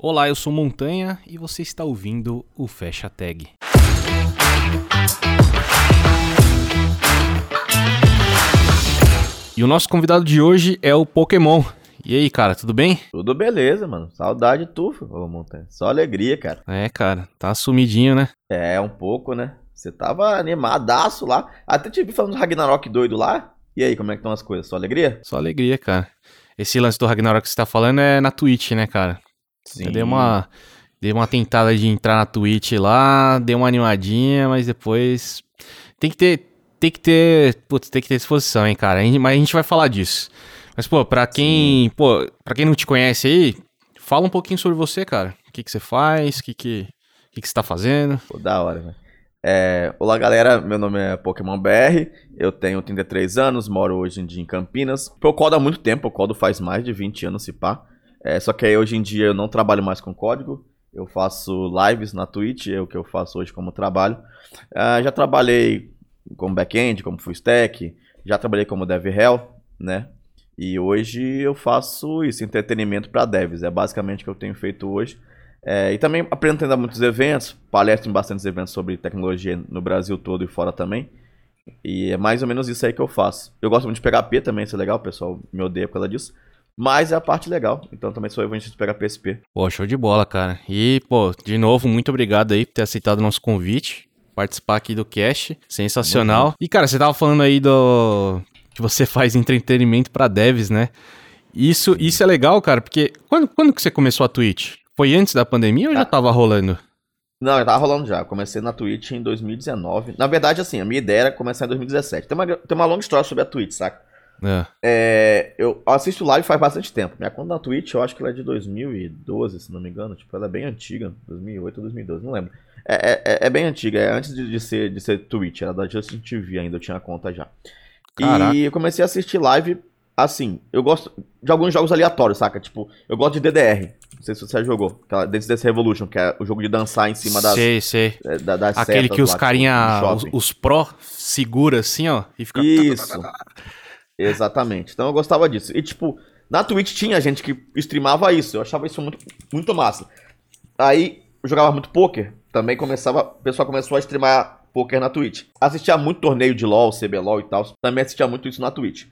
Olá, eu sou Montanha e você está ouvindo o Fecha Tag. E o nosso convidado de hoje é o Pokémon. E aí, cara, tudo bem? Tudo beleza, mano. Saudade tu, ô Montanha. Só alegria, cara. É, cara, tá sumidinho, né? É, um pouco, né? Você tava animadaço lá. Até te vi falando do Ragnarok doido lá. E aí, como é que estão as coisas? Só alegria? Só alegria, cara. Esse lance do Ragnarok que você tá falando é na Twitch, né, cara? Sim. Eu dei uma, dei uma tentada de entrar na Twitch lá, dei uma animadinha, mas depois tem que ter, tem que ter, putz, tem que ter disposição, hein, cara. Mas a gente vai falar disso. Mas pô, pra quem, pô, para quem não te conhece aí, fala um pouquinho sobre você, cara. O que que você faz? O que que, o que que você tá fazendo? Pô, da hora, velho. É, olá, galera. Meu nome é Pokémon BR. Eu tenho 33 anos, moro hoje em dia em Campinas. Eu codo há muito tempo, eu codo faz mais de 20 anos, se pá. É, só que aí, hoje em dia eu não trabalho mais com código. Eu faço lives na Twitch, é o que eu faço hoje como trabalho. Ah, já trabalhei como back-end, como full stack. Já trabalhei como dev hell, né? E hoje eu faço isso, entretenimento para devs. É basicamente o que eu tenho feito hoje. É, e também aprendo a muitos eventos, palestro em bastantes eventos sobre tecnologia no Brasil todo e fora também. E é mais ou menos isso aí que eu faço. Eu gosto muito de PHP também, isso é legal, o pessoal me odeia por causa disso. Mas é a parte legal, então também sou evangelista de PHP SP. Pô, show de bola, cara. E, pô, de novo, muito obrigado aí por ter aceitado o nosso convite, participar aqui do cast. Sensacional. E, cara, você tava falando aí do que você faz entretenimento pra devs, né? Isso, isso é legal, cara, porque quando, quando que você começou a Twitch? Foi antes da pandemia ou já Ah. tava rolando? Não, já tava rolando já. Comecei na Twitch em 2019. Na verdade, assim, a minha ideia era começar em 2017. Tem uma, tem uma longa história sobre a Twitch, saca? É. É, eu assisto live faz bastante tempo. Minha conta na Twitch, eu acho que ela é de 2012, se não me engano. Tipo, ela é bem antiga. 2008 ou 2012, não lembro. É, é- é- é bem antiga, é antes de, de ser, de ser Twitch. Era da Justin TV ainda, eu tinha a conta já. Caraca. E eu comecei a assistir live, assim, eu gosto de alguns jogos aleatórios, saca? Tipo, eu gosto de DDR. Não sei se você já jogou. Aquela Dance Dance Revolution, que é o jogo de dançar em cima das, sei, sei. é, da- das Aquele que os lá, carinha, no os, os pró segura assim, ó, e fica... Isso. Exatamente. Então eu gostava disso. E tipo, na Twitch tinha gente que streamava isso. Eu achava isso muito, muito massa. Aí eu jogava muito poker. Também começava. O pessoal começou a streamar poker na Twitch. Assistia muito torneio de LoL, CBLOL e tal. Também assistia muito isso na Twitch.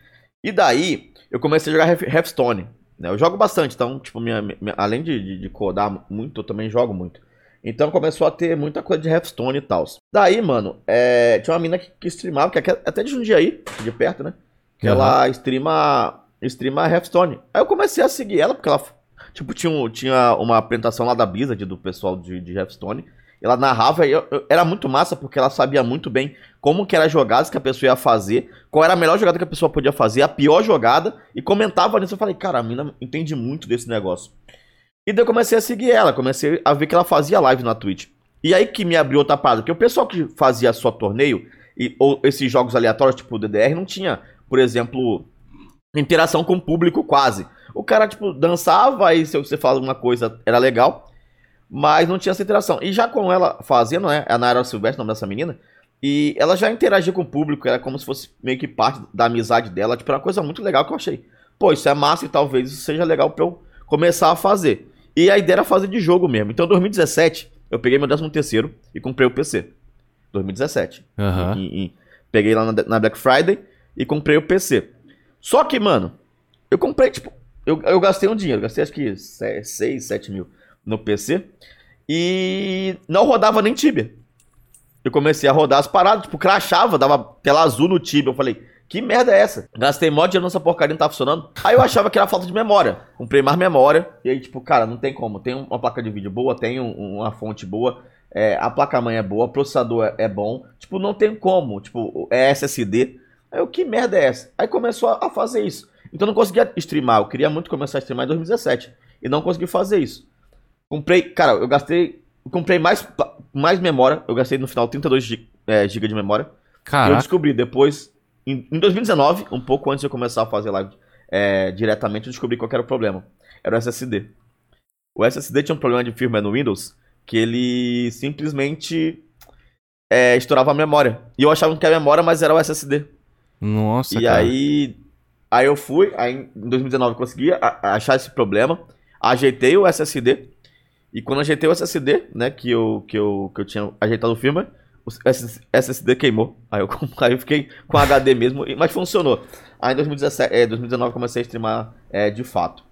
E daí eu comecei a jogar Hearth- Hearthstone. né? Eu jogo bastante, então, tipo, minha, minha- além de, de, de codar muito, eu também jogo muito. Então começou a ter muita coisa de Hearthstone e tal. Daí, mano, é, tinha uma mina que, que streamava, que até de Jundiaí, de perto, né? Que ela streama, streama Hearthstone. Aí eu comecei a seguir ela, porque ela, tipo, tinha, um- tinha uma apresentação lá da Blizzard, do pessoal de, de Hearthstone. Ela narrava e eu- eu- era muito massa, porque ela sabia muito bem como que era as jogadas que a pessoa ia fazer, qual era a melhor jogada que a pessoa podia fazer, a pior jogada, e comentava nisso. Eu falei, cara, a mina entende muito desse negócio. E daí eu comecei a seguir ela, comecei a ver que ela fazia live na Twitch. E aí que me abriu outra parada, porque o pessoal que fazia só torneio, e, ou esses jogos aleatórios, tipo o DDR, não tinha, por exemplo, interação com o público quase. O cara, tipo, dançava, aí se você fala uma coisa, era legal, mas não tinha essa interação. E já com ela fazendo, né, a Nayara Silvestre, o nome dessa menina, e ela já interagia com o público, era como se fosse meio que parte da amizade dela, tipo, era uma coisa muito legal que eu achei. Pô, isso é massa e talvez isso seja legal pra eu começar a fazer. E a ideia era fazer de jogo mesmo. Então, em 2017, eu peguei meu 13 terceiro e comprei o PC. 2017. Aham. E- e peguei lá na, na Black Friday e comprei o PC. Só que, mano, eu comprei, tipo, eu, eu gastei um dinheiro, gastei acho que 6, 7 mil no PC e não rodava nem Tibia. Eu comecei a rodar as paradas, tipo, crachava, dava tela azul no Tibia. Eu falei, que merda é essa? Gastei mó dinheiro nessa porcaria não tá funcionando. Aí eu achava que era falta de memória. Comprei mais memória. E aí, tipo, cara, não tem como. Tem uma placa de vídeo boa, tem um- uma fonte boa. é, a placa-mãe é boa, o processador é, é bom. Tipo, não tem como. Tipo, é SSD. Eu, que merda é essa? Aí começou a, a fazer isso. Então eu não conseguia streamar. Eu queria muito começar a streamar em 2017. E não consegui fazer isso. Comprei, cara, eu gastei. eu comprei mais, mais memória. Eu gastei no final 32 GB é, de memória. Eu Caraca, descobri depois, em, em 2019, um pouco antes de eu começar a fazer live é, diretamente, eu descobri qual era o problema. Era o SSD. O SSD tinha um problema de firmware no Windows que ele simplesmente é, estourava a memória. E eu achava que era a memória, mas era o SSD. Nossa, e cara. aí, aí eu fui, aí em 2019 eu consegui achar esse problema, ajeitei o SSD E quando ajeitei o SSD, né, que eu, que eu, que eu tinha ajeitado o firmware, o SSD queimou. Aí eu, aí eu fiquei com HD mesmo, mas funcionou. Aí em 2017, é, 2019 comecei a streamar é, de fato.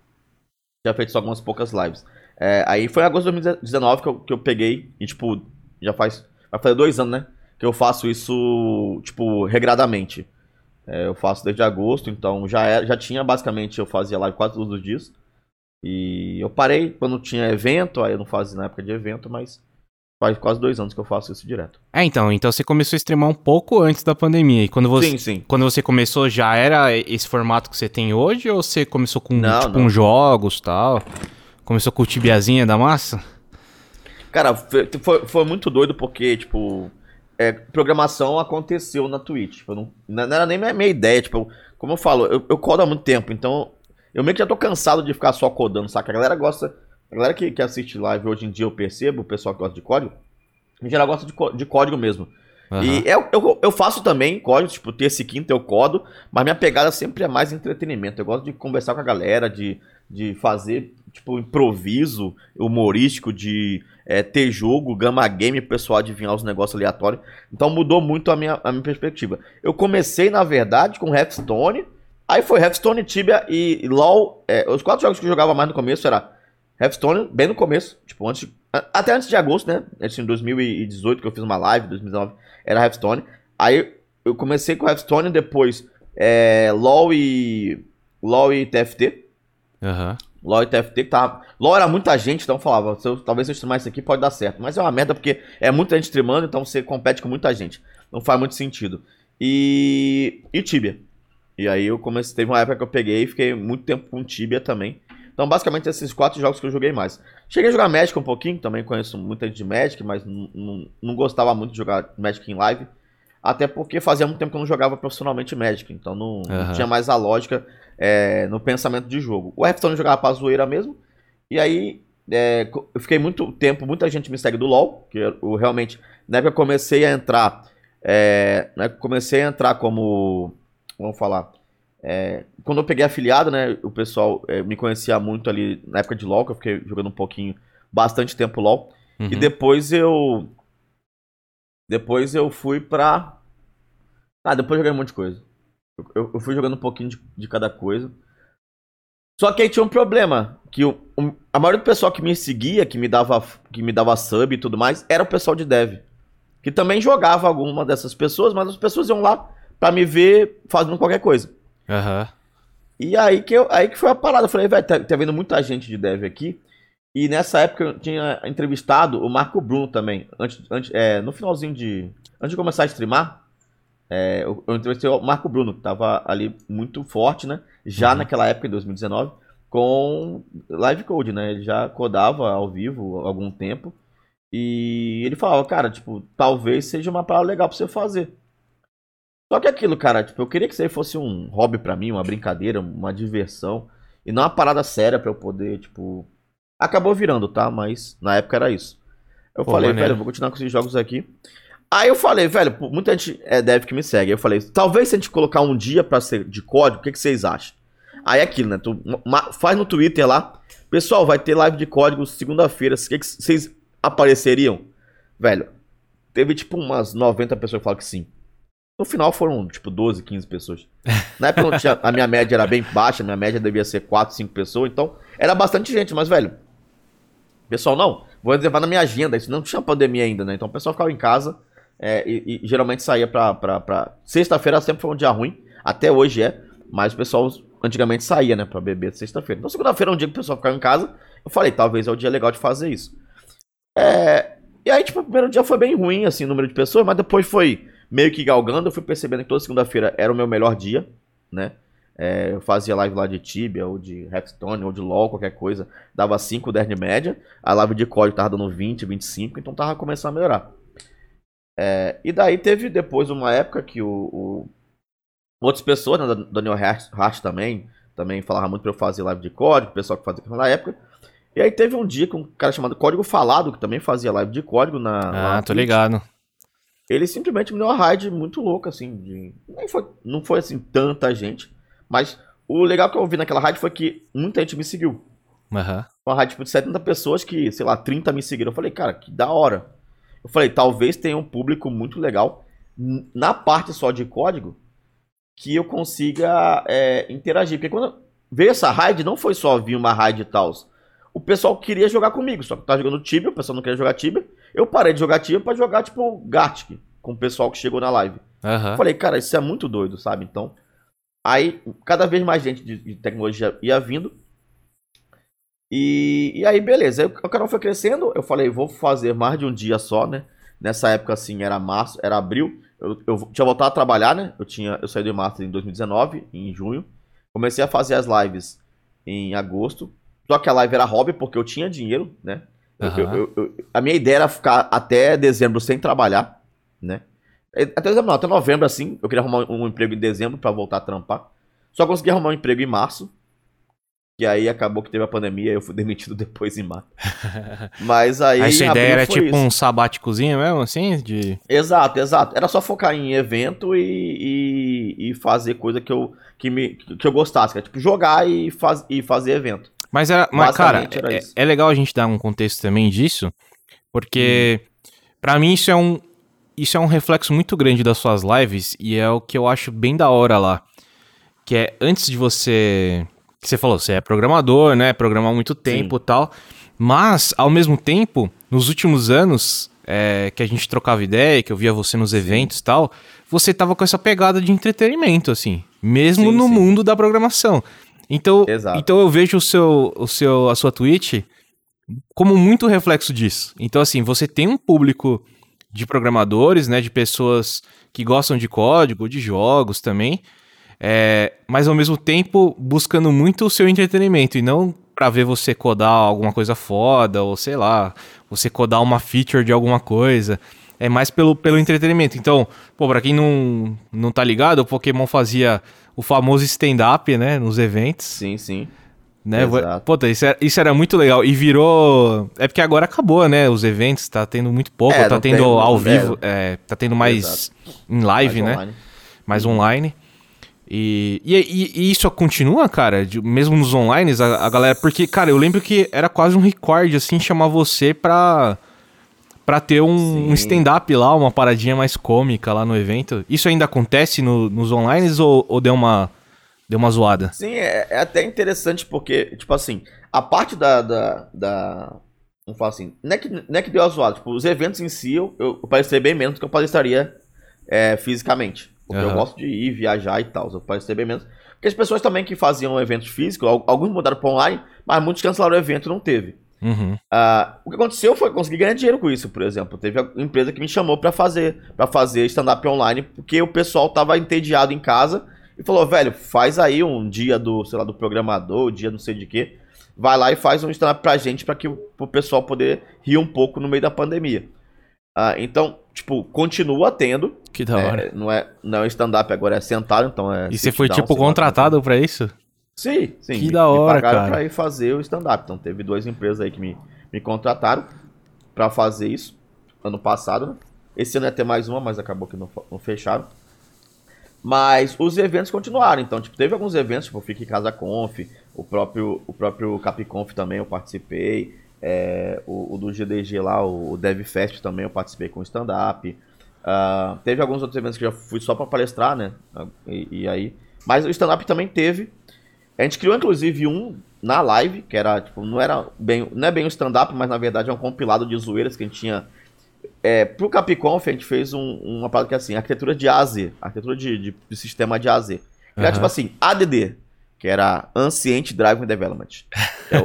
Já feito só algumas poucas lives. É, aí foi em agosto de 2019 que eu, que eu peguei e, tipo, já faz. Vai fazer dois anos, né? Que eu faço isso, tipo, regradamente. É, eu faço desde agosto, então já, é, já tinha basicamente, eu fazia live quase todos os dias. E eu parei quando tinha evento, aí eu não fazia na época de evento, mas faz quase dois anos que eu faço isso direto. É, então, então você começou a streamar um pouco antes da pandemia. E quando você, sim, sim. Quando você começou, já era esse formato que você tem hoje? Ou você começou com, Não, tipo, não. jogos e tal? Começou com o tibiazinha da massa? Cara, foi, foi, foi muito doido porque, tipo, é, programação aconteceu na Twitch. Tipo, não, não era nem minha, minha ideia. Tipo, como eu falo, eu, eu codo há muito tempo, então eu meio que já tô cansado de ficar só codando, saca? A galera gosta. A galera que, que assiste live hoje em dia, eu percebo, o pessoal que gosta de código, em geral gosta de, de código mesmo. Aham. E eu, eu, eu faço também código, tipo, terça e quinta eu codo, mas minha pegada sempre é mais entretenimento. Eu gosto de conversar com a galera, de, de fazer, tipo, improviso humorístico, de é, ter jogo, gama game, pessoal adivinhar os negócios aleatórios. Então mudou muito a minha, a minha perspectiva. Eu comecei, na verdade, com Hearthstone, aí foi Hearthstone, Tibia e LoL. é, os quatro jogos que eu jogava mais no começo era Hearthstone, bem no começo, tipo, antes, até antes de agosto, né? Assim, em 2018, que eu fiz uma live, 2019, era Hearthstone. Aí eu comecei com Hearthstone, depois é, LoL e. LoL e TFT. Aham. LoL e TFT que tava. LoL era muita gente, então eu falava, se eu- talvez se eu streamar isso aqui pode dar certo. Mas é uma merda porque é muita gente streamando, então você compete com muita gente. Não faz muito sentido. E. E Tibia. E aí eu comecei. Teve uma época que eu peguei e fiquei muito tempo com Tibia também. Então, basicamente, esses quatro jogos que eu joguei mais. Cheguei a jogar Magic um pouquinho, também conheço muita gente de Magic, mas não- não não gostava muito de jogar Magic em live. Até porque fazia muito tempo que eu não jogava profissionalmente Magic, então não, não Aham. tinha mais a lógica é, no pensamento de jogo. O Hearthstone eu jogava pra zoeira mesmo, e aí é, eu fiquei muito tempo, muita gente me segue do LoL, que eu, realmente, na época eu comecei a entrar, é, na época que eu comecei a entrar como, vamos falar, é, quando eu peguei afiliado, né, o pessoal é, me conhecia muito ali na época de LoL, que eu fiquei jogando um pouquinho, bastante tempo LoL, Uhum. e depois eu. Depois eu fui pra. Ah, depois eu joguei um monte de coisa. Eu, eu- fui jogando um pouquinho de, de cada coisa. Só que aí tinha um problema. Que o, a maioria do pessoal que me seguia, que me, dava, que me dava sub e tudo mais, era o pessoal de dev. Que também jogava alguma dessas pessoas, mas as pessoas iam lá pra me ver fazendo qualquer coisa. Aham. E aí que, eu, aí que foi a parada. Eu falei, velho, tá, tá vendo muita gente de dev aqui. E nessa época eu tinha entrevistado o Marco Bruno também. Antes, antes, é, no finalzinho de. Antes de começar a streamar, é, eu, eu entrevistei o Marco Bruno, que tava ali muito forte, né? Já Uhum. naquela época, em 2019, com live code, né? Ele já codava ao vivo há algum tempo. E ele falava, cara, tipo, talvez seja uma parada legal pra você fazer. Só que aquilo, cara, tipo, eu queria que isso aí fosse um hobby pra mim, uma brincadeira, uma diversão. E não uma parada séria pra eu poder, tipo. Acabou virando, tá? Mas na época era isso. Eu Pô, falei, maneiro. velho, eu vou continuar com esses jogos aqui. Aí eu falei, velho, muita gente é dev que me segue. Eu falei, talvez se a gente colocar um dia pra ser de código, o que, que vocês acham? Aí é aquilo, né? Tu faz no Twitter lá. Pessoal, vai ter live de código segunda-feira. O que, que vocês apareceriam? Velho, teve tipo umas 90 pessoas que falaram que sim. No final foram tipo 12, 15 pessoas. Na época tinha, a minha média era bem baixa, a minha média devia ser 4, 5 pessoas, então era bastante gente, mas velho. Pessoal, não, vou reservar na minha agenda, isso não tinha pandemia ainda, né? Então o pessoal ficava em casa é, e, e geralmente saía pra. pra, pra... Sexta-feira sempre foi um dia ruim, até hoje é, mas o pessoal antigamente saía, né, pra beber sexta-feira. Então segunda-feira é um dia que o pessoal ficava em casa, eu falei, talvez é o dia legal de fazer isso. É, e aí, tipo, o primeiro dia foi bem ruim, assim, o número de pessoas, mas depois foi meio que galgando. Eu fui percebendo que toda segunda-feira era o meu melhor dia, né? É, eu fazia live lá de Tibia, ou de Hearthstone, ou de LoL, qualquer coisa. Dava 5, 10 de média. A live de código tava dando 20, 25, então tava começando a melhorar. É, e daí teve depois uma época que o, o- outras pessoas, né, da- Daniel Hart, também, também falava muito pra eu fazer live de código, o pessoal que fazia na época. E aí teve um dia com um cara chamado Código Falado, que também fazia live de código na. Ah, na tô Twitch. ligado. Ele simplesmente me deu uma raid muito louca, assim. De... Nem foi, não foi assim tanta gente. Mas o legal que eu vi naquela raid foi que muita gente me seguiu. Aham. Uma rádio tipo, de 70 pessoas que, sei lá, 30 me seguiram. Eu falei, cara, que da hora. Eu falei, talvez tenha um público muito legal na parte só de código que eu consiga é, interagir. Porque quando veio essa raid, não foi só vir uma raid e tal. O pessoal queria jogar comigo, só que eu tava jogando Tibia, o pessoal não queria jogar Tibia. Eu parei de jogar Tibia pra jogar, tipo, Gartic, com o pessoal que chegou na live. Eu falei, cara, isso é muito doido, sabe? Então, aí cada vez mais gente de, de tecnologia ia vindo. E, e aí, beleza. Aí o canal foi crescendo. Eu falei, vou fazer mais de um dia só, né? Nessa época, assim, era março, era abril. Eu, eu tinha voltado a trabalhar, né? Eu, tinha, eu saí do Master em 2019, em junho. Comecei a fazer as lives em agosto. Só que a live era hobby, porque eu tinha dinheiro, né? Aham. eu- eu- a minha ideia era ficar até dezembro sem trabalhar, né? Até dezembro não, até novembro assim. Eu queria arrumar um, um emprego em dezembro pra voltar a trampar. Só consegui arrumar um emprego em março. E aí acabou que teve a pandemia e eu fui demitido depois em março. Mas aí. Aí sua ideia era tipo isso. um sabáticozinho mesmo, assim? De... Exato, exato. Era só focar em evento e, e, e fazer coisa que eu, que, me, que eu gostasse. Que é tipo jogar e, faz, e fazer evento. Mas, era, mas cara, era é, é legal a gente dar um contexto também disso, porque pra mim isso é um isso é um reflexo muito grande das suas lives e é o que eu acho bem da hora lá, que é antes de você, que você falou, você é programador, né, programar há muito tempo e tal, mas ao mesmo tempo, nos últimos anos é, que a gente trocava ideia, que eu via você nos eventos e tal, você tava com essa pegada de entretenimento, assim, mesmo Sim, no sim. mundo da programação. Então, Exato. então eu vejo o seu, o seu, a sua Twitch como muito reflexo disso. Então, assim, você tem um público de programadores, né? De pessoas que gostam de código, de jogos também. É, mas ao mesmo tempo buscando muito o seu entretenimento e não pra ver você codar alguma coisa foda ou sei lá, você codar uma feature de alguma coisa. É mais pelo, pelo entretenimento. Então, pô, pra quem não, não tá ligado, o Pokémon fazia o famoso stand-up, né? Nos eventos Sim, sim. né? Exato. Puta, isso era, isso era muito legal. E virou. É porque agora acabou, né? Os eventos, tá tendo muito pouco, É, tá tendo tem- ao é. vivo, é, tá tendo mais em live, Mais né? online. Mais online. E, e, e- isso continua, cara? De- mesmo nos online, a, a galera. Porque, cara, eu lembro que era quase um recorde, assim, chamar você pra. Pra ter um, um stand-up lá, uma paradinha mais cômica lá no evento. Isso ainda acontece no- nos online ou, ou deu uma. Deu uma zoada? Sim, é, é até interessante porque, tipo assim, a parte da. da, da vamos falar assim, não é, que, não é que deu a zoada, tipo, os eventos em si eu, eu palestrei bem menos do que eu palestraria é, fisicamente. Porque eu Aham. gosto de ir, viajar e tal, eu palestrei bem menos. Porque as pessoas também que faziam eventos físicos, al- alguns mudaram para online, mas muitos cancelaram o evento e não teve. Uhum. Ah, o que aconteceu foi conseguir ganhar dinheiro com isso, por exemplo. Teve a empresa que me chamou pra fazer, para fazer stand-up online, porque o pessoal tava entediado em casa e falou, velho, faz aí um dia do, sei lá, do programador, dia não sei de quê. Vai lá e faz um stand-up pra gente, pra que o pessoal poder rir um pouco no meio da pandemia. Ah, então, tipo, continua tendo. Que da hora. É, não é, não é stand-up agora, é sentado, então é. E você foi, down, tipo, contratado pra isso? Sim, sim. Que me- da hora, me pagaram cara. pra ir fazer o stand-up. Então teve duas empresas aí que me, me contrataram pra fazer isso ano passado, né? Esse ano ia ter mais uma, mas acabou que não, não fecharam. Mas os eventos continuaram. Então, tipo, teve alguns eventos, tipo Fique em Casa Conf, o próprio, o próprio Capconf também eu participei. É, o, o do GDG lá, o, o DevFest também eu participei com stand-up. Ah, teve alguns outros eventos que eu já fui só pra palestrar, né? E, e aí. Mas o stand-up também teve. A gente criou inclusive um na live, que era, tipo, não era bem. Não é bem um stand-up, mas na verdade é um compilado de zoeiras que a gente tinha. É, pro Capiconf a gente fez um, uma parada que é assim, arquitetura de A a Z, arquitetura de, de, de sistema de A a Z. Que era Aham. tipo assim, ADD, que era Ancient Driving Development. Que é o,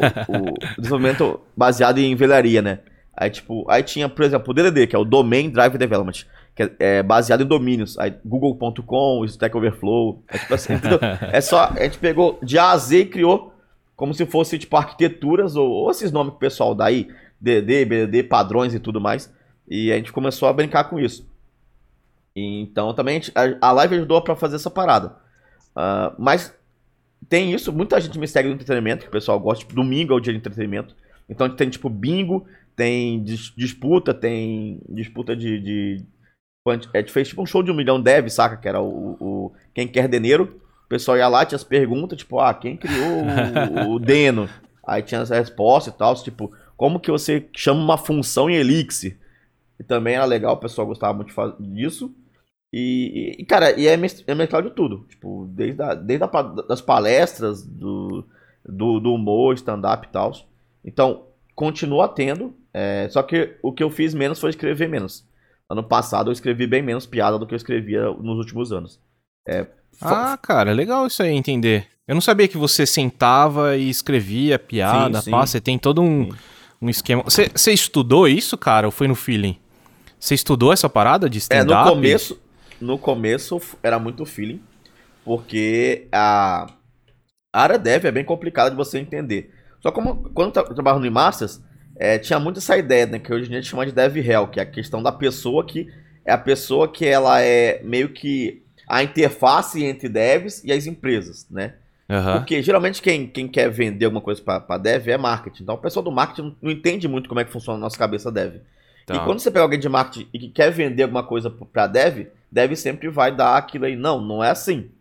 o desenvolvimento baseado em velharia, né? Aí, tipo, aí tinha, por exemplo, o DDD, que é o Domain Drive Development, que é, é baseado em domínios. Aí, Google.com, Stack Overflow. É, tipo assim, entendeu? é só, a gente pegou de A a Z e criou como se fosse, tipo, arquiteturas ou, ou esses nomes que o pessoal dá aí, DD, BDD, padrões e tudo mais. E a gente começou a brincar com isso. Então, também a, gente- a- a live ajudou pra fazer essa parada. Ah, mas tem isso, muita gente me segue no entretenimento, que o pessoal gosta. Tipo, domingo é o dia de entretenimento. Então tem, tipo, bingo, tem dis- disputa, tem disputa de. de gente fez tipo um show de um milhão dev, saca? Que era o, o Quem Quer Deneiro. O pessoal ia lá, tinha as perguntas, tipo, ah, quem criou o, o Deno? Aí tinha as respostas e tal, tipo, como que você chama uma função em Elixir? E também era legal, o pessoal gostava muito disso. E, e cara, e é, é mesclado de tudo. Tipo, desde, a, desde a, das palestras, do, do, do humor, stand-up e tal. Então, continua tendo. É, só que o que eu fiz menos foi escrever menos. Ano passado eu escrevi bem menos piada do que eu escrevia nos últimos anos. É, ah, cara, legal isso aí, entender. Eu não sabia que você sentava e escrevia piada, sim, sim. Pá, você tem todo um, um esquema. Você, você estudou isso, cara, ou foi no feeling? Você estudou essa parada de stand-up? É, no começo, no começo era muito feeling, porque a, a área dev é bem complicada de você entender. Só como quando eu trabalhava no Masters, é, tinha muito essa ideia, né, que hoje em dia a gente chama de dev hell, que é a questão da pessoa que é a pessoa que ela é meio que a interface entre devs e as empresas, né? Uhum. Porque geralmente quem, quem quer vender alguma coisa para dev é marketing. Então o pessoal do marketing não entende muito como é que funciona a nossa cabeça dev. Tá. E quando você pega alguém de marketing e que quer vender alguma coisa para dev, dev sempre vai dar aquilo aí. Não, não é assim.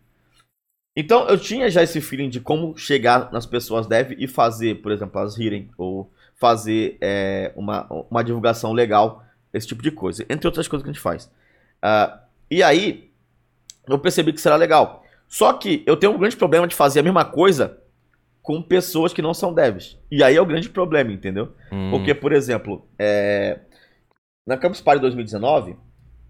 Então eu tinha já esse feeling de como chegar nas pessoas dev e fazer, por exemplo, elas rirem ou fazer é, uma, uma divulgação legal, esse tipo de coisa. Entre outras coisas que a gente faz. Uh, e aí, eu percebi que será legal. Só que eu tenho um grande problema de fazer a mesma coisa com pessoas que não são devs. E aí é o grande problema, entendeu? Hum. Porque, por exemplo, é... na Campus Party 2019,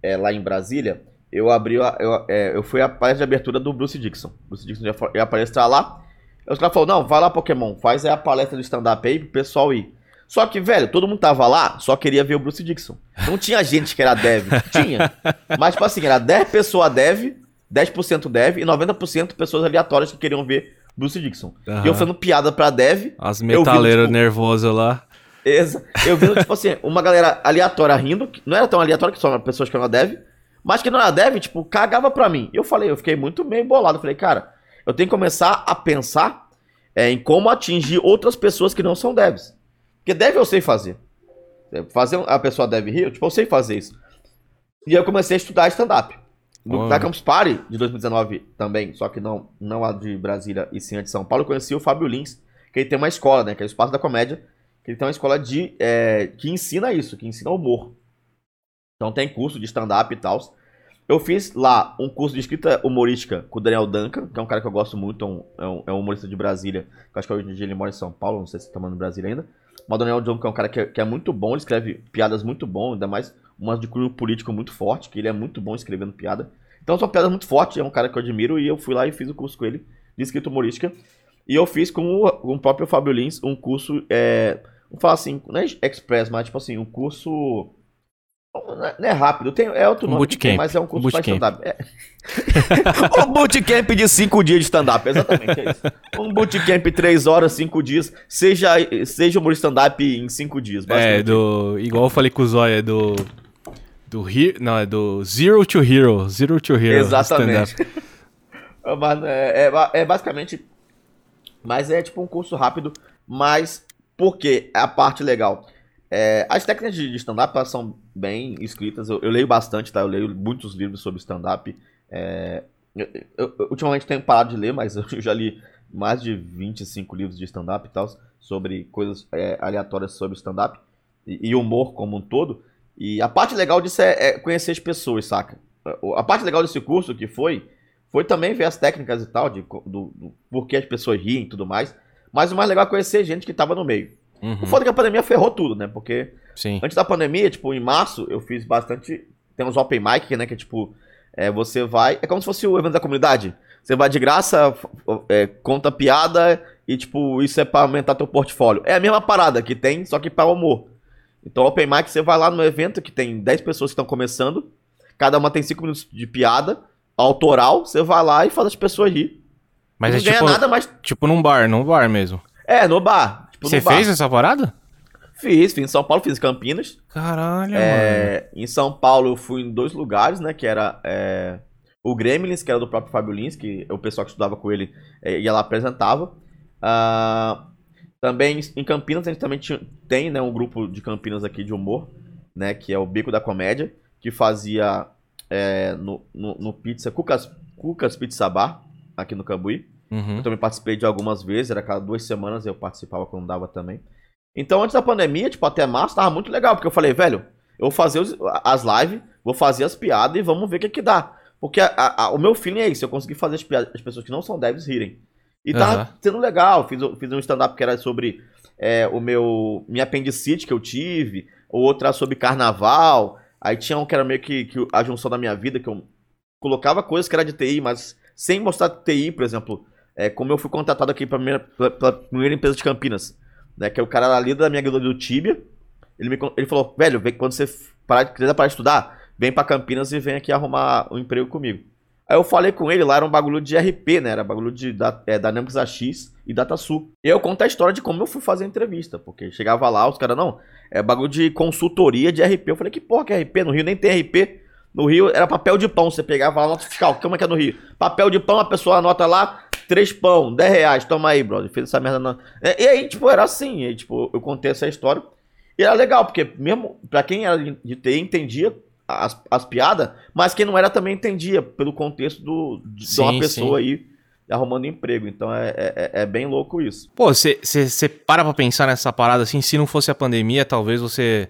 é, lá em Brasília, eu abri, eu, é, eu fui a palestra de abertura do Bruce Dixon. Bruce Dixon já ia palestrar lá. Os caras falaram, não, vai lá Pokémon, faz a palestra de stand-up aí pro pessoal ir. Só que, velho, todo mundo tava lá, só queria ver o Bruce Dixon. Não tinha gente que era dev. tinha. Mas, tipo assim, era 10 pessoas dev, 10% dev e 90% pessoas aleatórias que queriam ver Bruce Dixon. Uhum. E eu fazendo piada pra dev. As metaleiras tipo, nervosas lá. Exa. Eu vendo, tipo assim, uma galera aleatória rindo, não era tão aleatória que só pessoas que eram dev, mas que não era dev, tipo, cagava pra mim. Eu falei, eu fiquei muito meio bolado. Eu falei, cara, eu tenho que começar a pensar é, em como atingir outras pessoas que não são devs. Porque deve eu sei fazer. É, fazer a pessoa deve rir, tipo, eu sei fazer isso. E eu comecei a estudar stand-up. Na Campus Party de 2019 também, só que não, não a de Brasília e sim a de São Paulo, eu conheci o Fábio Lins, que ele tem uma escola, né? Que é o Espaço da Comédia. Ele tem uma escola de, é, que ensina isso, que ensina humor. Então tem curso de stand-up e tal. Eu fiz lá um curso de escrita humorística com o Daniel Duncan, que é um cara que eu gosto muito, é um, é um, é um humorista de Brasília. Acho que hoje em dia ele mora em São Paulo, não sei se tá morando no Brasília ainda. O Daniel que é um cara que é, que é, muito bom, ele escreve piadas muito bom, ainda mais umas de cunho político muito forte, que ele é muito bom escrevendo piada. Então são piadas muito fortes, é um cara que eu admiro, e eu fui lá e fiz o curso com ele de escrita humorística. E eu fiz com o, com o próprio Fábio Lins um curso, é, vamos falar assim, não é express, mas tipo assim, um curso não é rápido, tem, é outro um nome, bootcamp. mas é um curso para stand-up. É. um bootcamp de 5 dias de stand-up, exatamente, é isso. Um bootcamp 3 horas, 5 dias, seja, seja humor stand-up em 5 dias. É, do, igual eu falei com o Zóia, é do... Do não, é do Zero to Hero. Zero to Hero. Exatamente. mas é, é, é basicamente... Mas é tipo um curso rápido, mas por que é a parte legal? É, as técnicas de stand-up são bem escritas. Eu, eu, leio bastante, tá? Eu leio muitos livros sobre stand-up. É, ultimamente tenho parado de ler, mas eu já li mais de 25 livros de stand-up e tal, sobre coisas é, aleatórias sobre stand-up e, e, humor como um todo. E a parte legal disso é, é, conhecer as pessoas, saca? A parte legal desse curso que foi, foi também ver as técnicas e tal, de, do, do porquê as pessoas riem e tudo mais. Mas o mais legal é conhecer gente que tava no meio. Uhum. O foda é que a pandemia ferrou tudo, né? Porque Sim. antes da pandemia, tipo, em março, eu fiz bastante. Tem uns open mic, né? Que é tipo, é, você vai. É como se fosse o evento da comunidade. Você vai de graça, é, conta piada e, tipo, isso é pra aumentar teu portfólio. É a mesma parada que tem, só que pra humor. Então, open mic, você vai lá no evento que tem 10 pessoas que estão começando, cada uma tem 5 minutos de piada, autoral, você vai lá e faz as pessoas rir. Mas não é ganha tipo, nada, mas. Tipo num bar, num bar mesmo. É, no bar. Tipo, Você fez essa parada? Fiz, fiz em São Paulo, fiz em Campinas. Caralho, é, Em São Paulo eu fui em dois lugares, né? Que era é, o Gremlins, que era do próprio Fábio Lins, que o pessoal que estudava com ele é, ia lá apresentava. Uh, também em Campinas a gente também tinha, tem né, um grupo de Campinas aqui de humor, né? Que é o Bico da Comédia, que fazia é, no, no, no, pizza Cucas, Cucas Pizza Bar, aqui no Cambuí. Uhum. Eu também participei de algumas vezes, era cada duas semanas eu participava quando dava também. Então, antes da pandemia, tipo, até março, tava muito legal, porque eu falei, velho, eu vou fazer os- as lives, vou fazer as piadas e vamos ver o que que dá. Porque a- a- o meu feeling é isso, eu consegui fazer as, piadas, as pessoas que não são devs rirem. E tava Aham. sendo legal, fiz, fiz um stand-up que era sobre é, o meu minha apendicite que eu tive, outra sobre carnaval, aí tinha um que era meio que, que a junção da minha vida, que eu colocava coisas que era de TI, mas sem mostrar TI, por exemplo, é, como eu fui contratado aqui pra primeira, pela, primeira empresa de Campinas, né, que é o cara líder da minha guilda do Tibia, ele, me, ele falou, velho, vem, quando você parar, de- quiser parar de estudar, vem pra Campinas e vem aqui arrumar um emprego comigo. Aí eu falei com ele, lá era um bagulho de RP, né? Era bagulho de da, é, Dynamics AX e DataSul. E eu conto a história de como eu fui fazer a entrevista, porque chegava lá, os caras, não, é bagulho de consultoria de RP. Eu falei, que porra que é RP? No Rio nem tem RP. No Rio era papel de pão, você pegava lá, nota fiscal, como é que é no Rio? Papel de pão, a pessoa anota lá, três pão, 10 reais, toma aí, brother. Fez essa merda não. É, E aí, tipo, era assim, e, tipo, eu contei essa história. E era legal, porque mesmo pra quem era de TI, entendia as, as piadas, mas quem não era também entendia pelo contexto do, de, de uma Sim, pessoa aí arrumando emprego. Então é, é, é bem louco isso. Pô, você para pra pensar nessa parada assim, se não fosse a pandemia, talvez você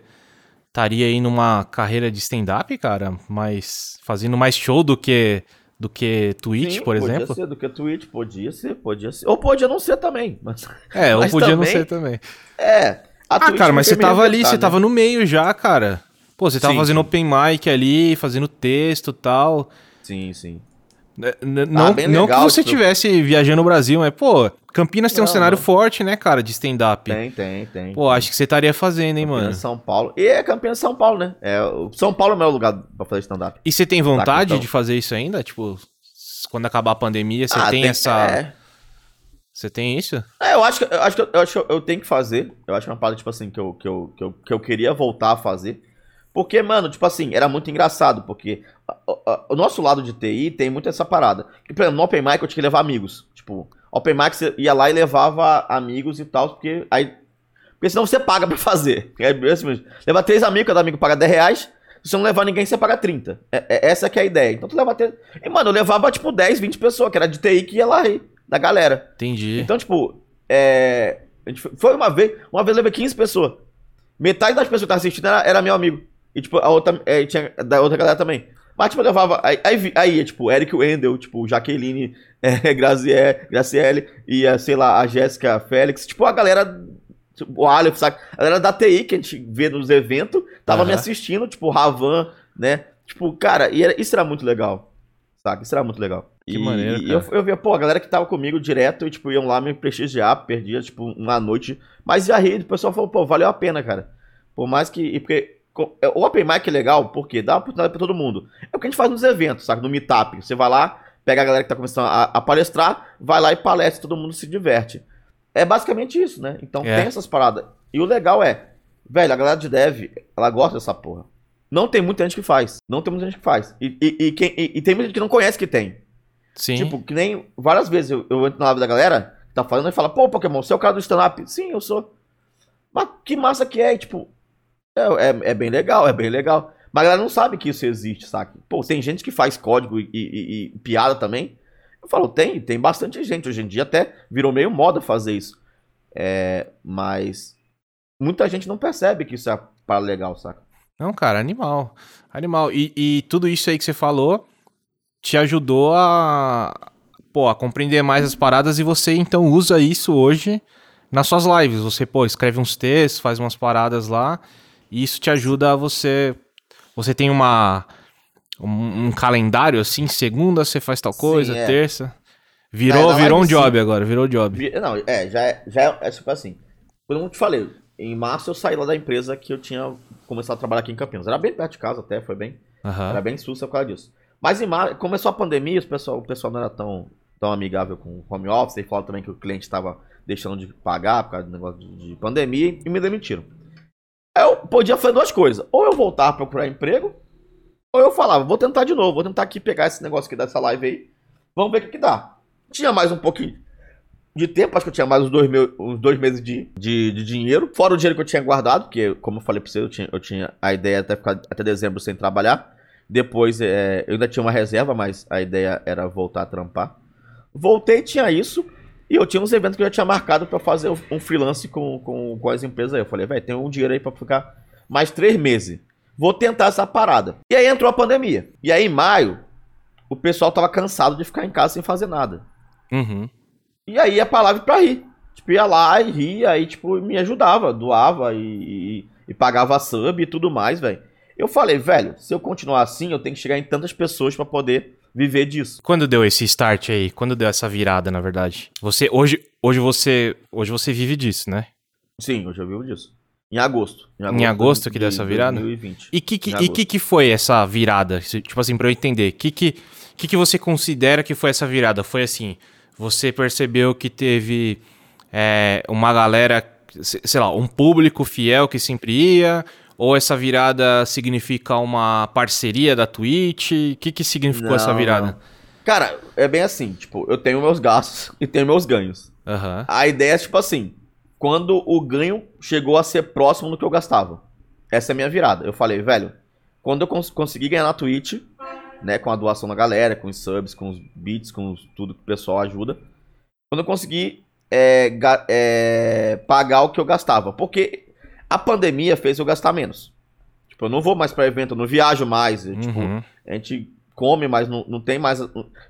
estaria aí numa carreira de stand-up, cara, mas fazendo mais show do que do que Twitch, Sim, por podia exemplo. ser do que Twitch, podia ser, podia ser. Ou podia não ser também. Mas, É, ou Mas podia não também- ser também. é. a Ah, Twitch cara, mas você tava ali, você né? tava no meio já, cara. Pô, você tava Sim, fazendo sim. open mic ali, fazendo texto e tal. Sim, sim. N- n- Não, bem não que você tipo- estivesse viajando no Brasil, mas, pô, Campinas tem um Não, cenário não. forte, né, cara, de stand-up. Tem, tem, tem. Pô, acho que você estaria fazendo, hein, Campinas, mano. São Paulo. E é Campinas São Paulo, né? É, o São Paulo é o melhor lugar pra fazer stand-up. E você tem vontade então. de fazer isso ainda? Tipo, quando acabar a pandemia, você Ah, tem, essa. É, Você tem isso? É, eu acho que eu acho que, eu, eu acho que eu tenho que fazer. Eu acho que é uma parada, tipo assim, que eu, que, eu, que, eu, que eu queria voltar a fazer. Porque, mano, tipo assim, era muito engraçado, porque a- a- o nosso lado de TI tem muito essa parada. E, por exemplo, no Open Mic eu tinha que levar amigos. Tipo, Open Mic você ia lá e levava amigos e tal, porque aí. Porque senão você paga pra fazer. É assim mesmo. Leva três amigos, cada amigo paga 10 reais. Se você não levar ninguém, você paga 30. É, é- essa que é a ideia. Então tu leva até. E, mano, eu levava tipo 10, 20 pessoas, que era de TI que ia lá rir da galera. Entendi. Então, tipo, é. Foi uma vez, uma vez eu levei 15 pessoas. Metade das pessoas que estavam assistindo era, era meu amigo. E, tipo, a outra. É, tinha da outra galera também. Mas, tipo, eu levava. Aí, aí, aí ia, tipo, Eric Wendel, tipo, Jaqueline, é, Graziele, Graciele, e, a, sei lá, a Jéssica Félix. Tipo, a galera. Tipo, o Aleph, saca? A galera da TI que a gente vê nos eventos, tava me Aham. assistindo, tipo, Ravan, né? Tipo, cara, e era- isso era muito legal. Saca? Isso era muito legal. Que e, maneiro, e eu, eu via, pô, a galera que tava comigo direto, e, tipo, iam lá me prestigiar, perdia, tipo, uma noite. Mas já ri, o pessoal falou, pô, valeu a pena, cara. Por mais que. E porque. Co- é, O Open Mic é legal, porque dá oportunidade pra todo mundo. É o que a gente faz nos eventos, sabe? No Meetup. Você vai lá, pega a galera que tá começando a, a palestrar, vai lá e palestra, todo mundo se diverte. É basicamente isso, né? Então É. tem essas paradas. E o legal é, velho, a galera de dev, ela gosta dessa porra. Não tem muita gente que faz. Não tem muita gente que faz. E, e, e quem- e- e tem muita gente que não conhece que tem. Sim. Tipo, que nem várias vezes eu, eu entro na live da galera que tá falando e fala, pô, Pokémon, você é o cara do stand-up? Sim, eu sou. Mas que massa que é, e, tipo, é, é, é bem legal, é bem legal. Mas a galera não sabe que isso existe, saca? Pô, tem gente que faz código e, e- e piada também. Eu falo, tem, tem bastante gente. Hoje em dia até virou meio moda fazer isso. É, mas muita gente não percebe que isso é para legal, saca? Não, cara, animal. Animal. E, e tudo isso aí que você falou te ajudou a, pô, a compreender mais as paradas e você então usa isso hoje nas suas lives. Você, pô, escreve uns textos, faz umas paradas lá e isso te ajuda a você. Você tem uma. Um, um calendário assim, segunda você faz tal Sim, coisa, é. terça. Virou, virou um live, job agora, virou job. Não, é, já é, já é, é tipo assim. Como eu te falei, em março eu saí lá da empresa que eu tinha começado a trabalhar aqui em Campinas. Era bem perto de casa até, foi bem. Aham. Era bem sussa por causa disso. Mas em março, começou a pandemia, o pessoal, o pessoal não era tão, tão amigável com o home office. E falaram também que o cliente estava deixando de pagar por causa do negócio de, de pandemia e me demitiram. Eu podia fazer duas coisas. Ou eu voltar a procurar emprego, ou eu falava, vou tentar de novo, vou tentar aqui pegar esse negócio aqui dessa live aí. Vamos ver o que, que dá. Tinha mais um pouquinho de tempo, acho que eu tinha mais uns dois, uns dois meses de, de, de dinheiro. Fora o dinheiro que eu tinha guardado, porque, como eu falei pra você, eu tinha, eu tinha a ideia até ficar até dezembro sem trabalhar. Depois, é, eu ainda tinha uma reserva, mas a ideia era voltar a trampar. Voltei, tinha isso. E eu tinha uns eventos que eu já tinha marcado pra fazer um freelance com, com, com as empresas aí. Eu falei, velho, tem um dinheiro aí pra ficar mais três meses. Vou tentar essa parada. E aí entrou a pandemia. E aí em maio, o pessoal tava cansado de ficar em casa sem fazer nada. Uhum. E aí pra live pra rir. Tipo, ia lá e ria, aí, tipo, me ajudava, doava e, e, e pagava sub e tudo mais, velho. Eu falei, velho, se eu continuar assim, eu tenho que chegar em tantas pessoas pra poder viver disso. Quando deu esse start aí? Quando deu essa virada, na verdade? Você hoje, hoje você, hoje você vive disso, né? Sim, eu já vivo disso. Em agosto. Em agosto que deu essa virada? 2020. E que que, Em e agosto. que que foi essa virada? Tipo assim, pra eu entender, que que, que que você considera que foi essa virada? Foi assim, você percebeu que teve é, uma galera, se- sei lá, um público fiel que sempre ia? Ou essa virada significa uma parceria da Twitch? O que que significou essa Não, virada? não. Cara, é bem assim, tipo, eu tenho meus gastos e tenho meus ganhos. Aham. A ideia é, tipo assim, quando o ganho chegou a ser próximo do que eu gastava. Essa é a minha virada. Eu falei, velho, quando eu cons consegui ganhar na Twitch, né, com a doação da galera, com os subs, com os beats, com os- tudo que o pessoal ajuda, quando eu consegui é, é, pagar o que eu gastava. Porque a pandemia fez eu gastar menos. Tipo, eu não vou mais pra evento, eu não viajo mais. eu, Tipo, Uhum. a gente come, mas não, não tem mais.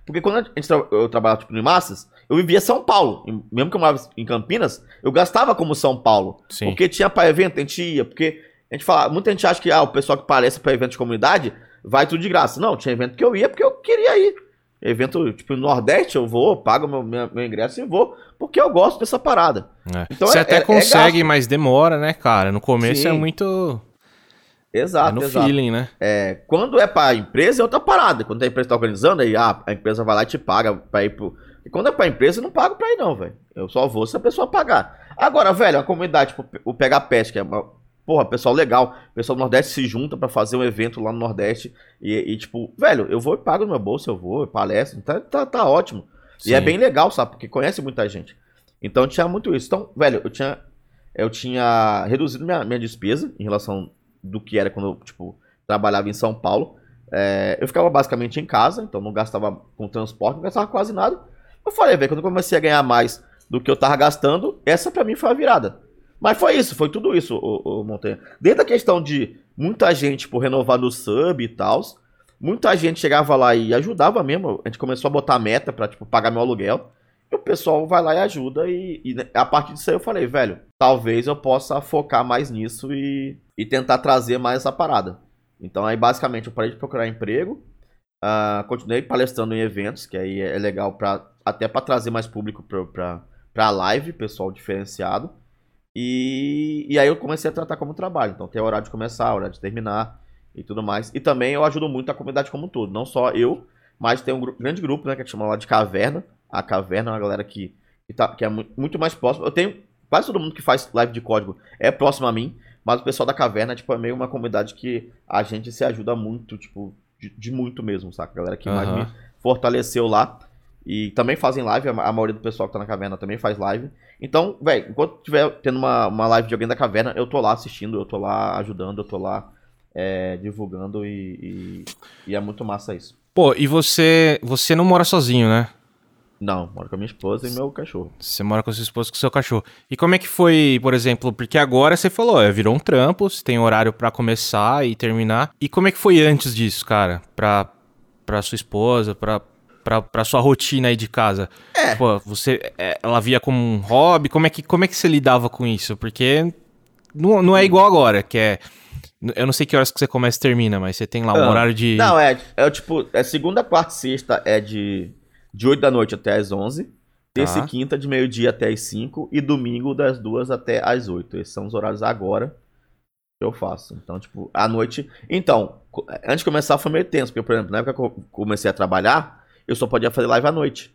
Porque quando a gente, eu trabalhava tipo, no Massas, eu vivia São Paulo. E mesmo que eu morava em Campinas, eu gastava como São Paulo. Sim. Porque tinha pra evento, a gente ia. Porque a gente fala, muita gente acha que ah, o pessoal que parece pra evento de comunidade vai tudo de graça. Não, tinha evento que eu ia porque eu queria ir. Evento, tipo, no Nordeste eu vou, pago meu, meu, meu ingresso e vou, porque eu gosto dessa parada. É. Então você é- até é- é consegue, mas demora, né, cara? No começo é Sim. muito. Exato, é no exato. feeling, né? É, quando é pra empresa, é outra parada. Quando a empresa tá organizando, aí ah, a empresa vai lá e te paga pra ir pro. E quando é pra empresa, eu não pago pra ir, não, velho. Eu só vou se a pessoa pagar. Agora, velho, a comunidade, tipo, o Pega Pet, que é uma. Porra, pessoal legal. Pessoal do Nordeste se junta pra fazer um evento lá no Nordeste. E, e, tipo, velho, eu vou e pago no meu bolso, eu vou, eu palestro. Tá, tá, tá ótimo. E é Sim. bem legal, sabe? Porque conhece muita gente. Então tinha muito isso. Então, velho, eu tinha. Eu tinha reduzido minha, minha despesa em relação do que era quando eu, tipo, trabalhava em São Paulo. É, eu ficava basicamente em casa, então não gastava com transporte, não gastava quase nada. Eu falei, velho, quando eu comecei a ganhar mais do que eu tava gastando, essa pra mim foi a virada. Mas foi isso, foi tudo isso, o, Montanha. Desde a questão de muita gente, tipo, renovar no sub e tal, muita gente chegava lá e ajudava mesmo. A gente começou a botar meta pra, tipo, pagar meu aluguel. E o pessoal vai lá e ajuda. E, e a partir disso aí eu falei, velho, talvez eu possa focar mais nisso e, e tentar trazer mais essa parada. Então aí basicamente eu parei de procurar emprego. ah, continuei palestrando em eventos, que aí é legal pra, até para trazer mais público pra, pra, pra live, pessoal diferenciado. E, e aí eu comecei a tratar como trabalho. Então tem horário de começar, horário de terminar e tudo mais. E também eu ajudo muito a comunidade como um todo. Não só eu, mas tem um gru- grande grupo, né, que a gente chama lá de Caverna. A Caverna é uma galera que, que, tá, que é mu- muito mais próxima. Eu tenho quase todo mundo que faz live de código é próximo a mim, mas o pessoal da Caverna, tipo, é meio uma comunidade que a gente se ajuda muito, tipo, de, de muito mesmo, saca? A galera que mais Aham. me fortaleceu lá. E também fazem live, a ma- a maioria do pessoal que tá na caverna também faz live. Então, velho, enquanto tiver tendo uma, uma live de alguém da caverna, eu tô lá assistindo, eu tô lá ajudando, eu tô lá é, divulgando e, e, e é muito massa isso. Pô, e você, você não mora sozinho, né? Não, moro com a minha esposa e meu cachorro. Você mora com sua esposa e com seu cachorro. E como é que foi, por exemplo, porque agora você falou, é, virou um trampo, você tem horário pra começar e terminar. E como é que foi antes disso, cara? Pra, pra sua esposa, pra, pra, pra sua rotina aí de casa? É. Pô, você, é, ela via como um hobby? Como é que, como é que você lidava com isso? Porque não, não é igual agora, que é... Eu não sei que horas que você começa e termina, mas você tem lá um Ah, horário de... Não, é, é tipo, é segunda, quarta e sexta é de, de 8 da noite até as 11. Terça Tá. e quinta de meio-dia até as 5. E domingo das 2 até as 8. Esses são os horários agora que eu faço. Então, tipo, à noite. Então, antes de começar foi meio tenso, porque, por exemplo, na época que eu comecei a trabalhar, eu só podia fazer live à noite.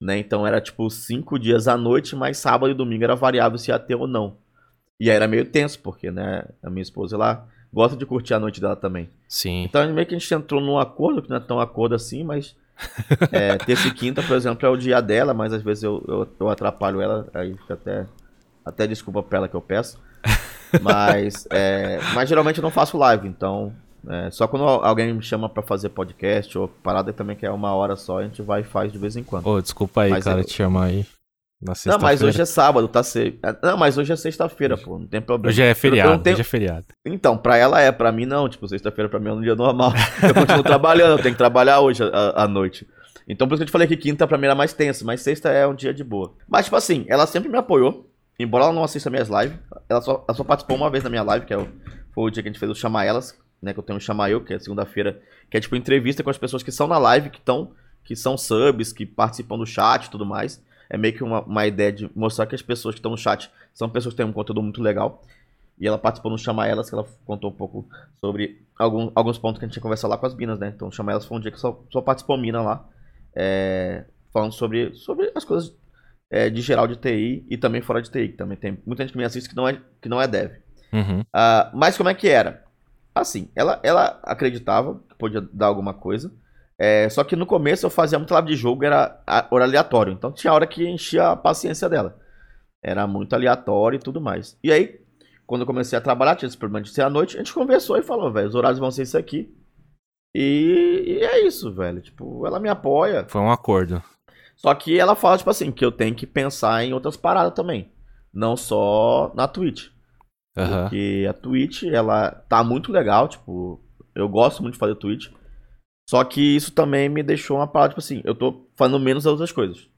Né? Então era tipo cinco dias à noite, mas sábado e domingo era variável se ia ter ou não. E aí era meio tenso, porque, né, a minha esposa lá gosta de curtir a noite dela também. Sim. Então meio que a gente entrou num acordo, que não é tão acordo assim, mas. É, terça e quinta, por exemplo, é o dia dela, mas às vezes eu, eu, eu atrapalho ela, aí fica até. Até desculpa pra ela que eu peço. Mas. é, mas geralmente eu não faço live, então. É, só quando alguém me chama pra fazer podcast ou parada também que é uma hora só, a gente vai e faz de vez em quando. Ô, desculpa aí, Mas cara, eu- te chamar aí. Na Não, mas hoje é sábado, tá cedo. Não, mas hoje é sexta-feira, pô, não tem problema. Hoje é feriado, tenho- hoje é feriado. Então, pra ela é, pra mim não. Tipo, sexta-feira pra mim é um dia normal. Eu continuo trabalhando, eu tenho que trabalhar hoje à, noite. Então, por isso que eu te falei que quinta pra mim era mais tenso, mas sexta é um dia de boa. Mas, tipo assim, ela sempre me apoiou. Embora ela não assista minhas lives, ela só, ela só participou uma vez na minha live, que é o, foi o dia que a gente fez o Chama Elas, né? Que eu tenho o Chama Eu, que é segunda-feira, que é tipo entrevista com as pessoas que são na live, que estão, que são subs, que participam do chat e tudo mais. É meio que uma, uma ideia de mostrar que as pessoas que estão no chat são pessoas que têm um conteúdo muito legal. E ela participou no Chama Elas, que ela contou um pouco sobre algum, alguns pontos que a gente tinha conversado lá com as minas, né? Então, Chama Elas foi um dia que só, só participou mina lá, é, falando sobre, sobre as coisas é, de geral de TI e também fora de TI, que também tem muita gente que me assiste que não é, que não é dev. Uhum. Ah, mas como é que era? Assim, ela, ela acreditava que podia dar alguma coisa. é, só que no começo eu fazia muito live de jogo, era hora aleatório. Então tinha hora que enchia a paciência dela. Era muito aleatório e tudo mais. E aí, quando eu comecei a trabalhar, tinha esse problema de ser à noite, a gente conversou e falou, velho, os horários vão ser isso aqui. E, e é isso, velho. Tipo, ela me apoia. Foi um acordo. Só que ela fala, tipo assim, que eu tenho que pensar em outras paradas também. Não só na Twitch. Aham. Porque a Twitch, ela tá muito legal, tipo, eu gosto muito de fazer Twitch. Só que isso também me deixou uma parada, tipo assim, eu tô fazendo menos das outras coisas.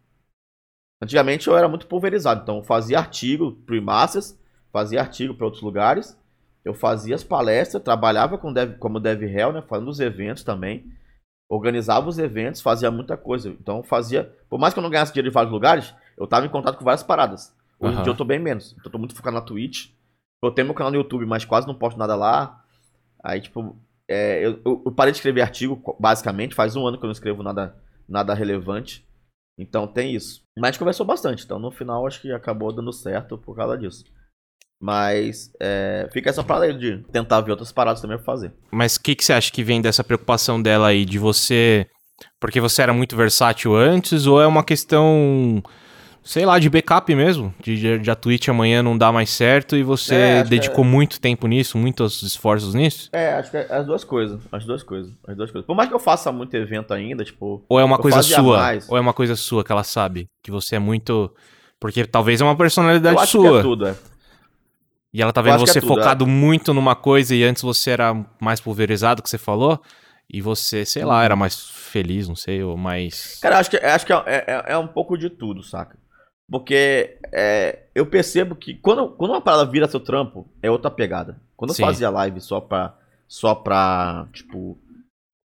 Antigamente eu era muito pulverizado, então eu fazia artigo pro Masters, fazia artigo para outros lugares, eu fazia as palestras, trabalhava com dev, como dev hell, né, fazendo os eventos também, organizava os eventos, fazia muita coisa. Então eu fazia, por mais que eu não ganhasse dinheiro em vários lugares, eu tava em contato com várias paradas. Hoje em dia eu tô bem menos, então eu tô muito focado na Twitch. Eu tenho meu canal no YouTube, mas quase não posto nada lá. Aí, tipo, é, eu, eu- parei de escrever artigo, basicamente. Faz um ano que eu não escrevo nada, nada relevante. Então tem isso. Mas conversou bastante. Então no final acho que acabou dando certo por causa disso. Mas é, fica essa parada aí de tentar ver outras paradas também pra fazer. Mas o que, que você acha que vem dessa preocupação dela aí, de você. Porque você era muito versátil antes, ou é uma questão, sei lá, de backup mesmo? De, de, a Twitch amanhã não dá mais certo e você É, dedicou muito tempo nisso, muitos esforços nisso? É, acho que é as duas coisas. As duas coisas. As duas coisas. Por mais que eu faça muito evento ainda, tipo. Ou é uma coisa sua? mais. Ou é uma coisa sua que ela sabe? Que você é muito. Porque talvez é uma personalidade eu acho sua. que é tudo, é. E ela tá vendo é você tudo, focado muito numa coisa e antes você era mais pulverizado, que você falou. E você, sei lá, era mais feliz, não sei, ou mais. Cara, acho que, acho que é, é- é um pouco de tudo, saca? Porque é, eu percebo que quando, quando uma parada vira seu trampo, é outra pegada. Quando Sim. eu fazia live só pra, só pra, tipo,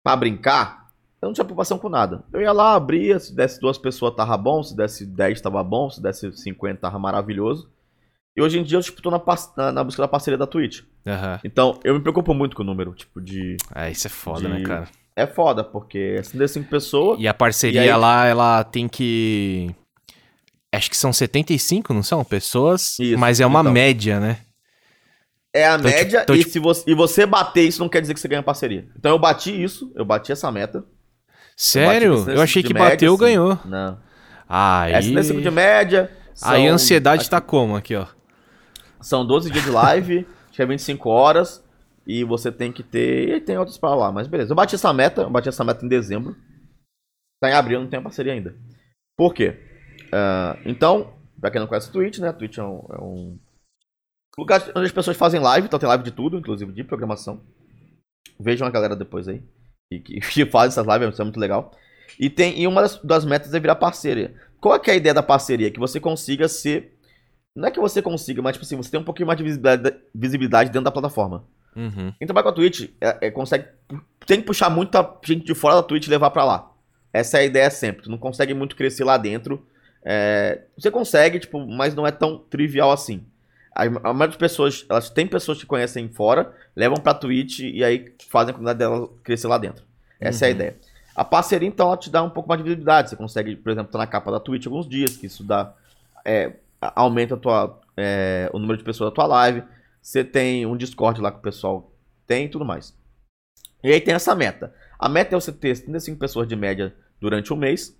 pra brincar, eu não tinha preocupação com nada. Eu ia lá, abria, se desse duas pessoas tava bom, se desse 10 tava bom, se desse 50 tava maravilhoso. E hoje em dia eu, tipo, tô na, na, na busca da parceria da Twitch. Aham. Então, eu me preocupo muito com o número, tipo, de... É, isso é foda, De- né, cara? É foda, porque se der 5 pessoas... E a parceria E aí- lá, ela tem que. Acho que são 75, não são? Pessoas. Isso, mas é uma então. média, né? É a Então, tipo- média, então, e, tipo- se você, e você bater isso não quer dizer que você ganha parceria. Então eu bati isso, eu bati essa meta. Sério? Eu, nesse achei de que média, bateu, assim. ganhou. Não. Aí. Essa nesse de média. Aí a são- ansiedade acho tá como aqui, ó? São 12 dias de live, acho que é 25 horas. E você tem que ter. E tem outros pra lá, mas beleza. Eu bati essa meta, eu bati essa meta em dezembro. Tá em abril, não tenho parceria ainda. Por quê? Ah, então, pra quem não conhece o Twitch, né? Twitch é um, é um lugar onde as pessoas fazem live, então tem live de tudo, inclusive de programação. Vejam a galera depois aí. Que, que, que faz essas lives, isso é muito legal. E tem e uma das, das metas é virar parceria. Qual é, é a ideia da parceria? Que você consiga ser. Não é que você consiga, mas tipo assim, você tem um pouquinho mais de visibilidade, visibilidade dentro da plataforma. Uhum. Quem trabalha com a Twitch é, é, consegue. Tem que puxar muita gente de fora da Twitch e levar pra lá. Essa é a ideia sempre. Tu não consegue muito crescer lá dentro. É, você consegue, tipo, mas não é tão trivial assim. A, a maioria das pessoas, elas têm pessoas que conhecem fora, levam pra Twitch e aí fazem a comunidade dela crescer lá dentro. Essa é a Uhum. ideia. A parceria, então, ela te dá um pouco mais de visibilidade. Você consegue, por exemplo, estar na capa da Twitch alguns dias, que isso dá. é, aumenta tua, é, o número de pessoas da tua live. Você tem um Discord lá que o pessoal tem e tudo mais. E aí tem essa meta. A meta é você ter 35 pessoas de média durante um mês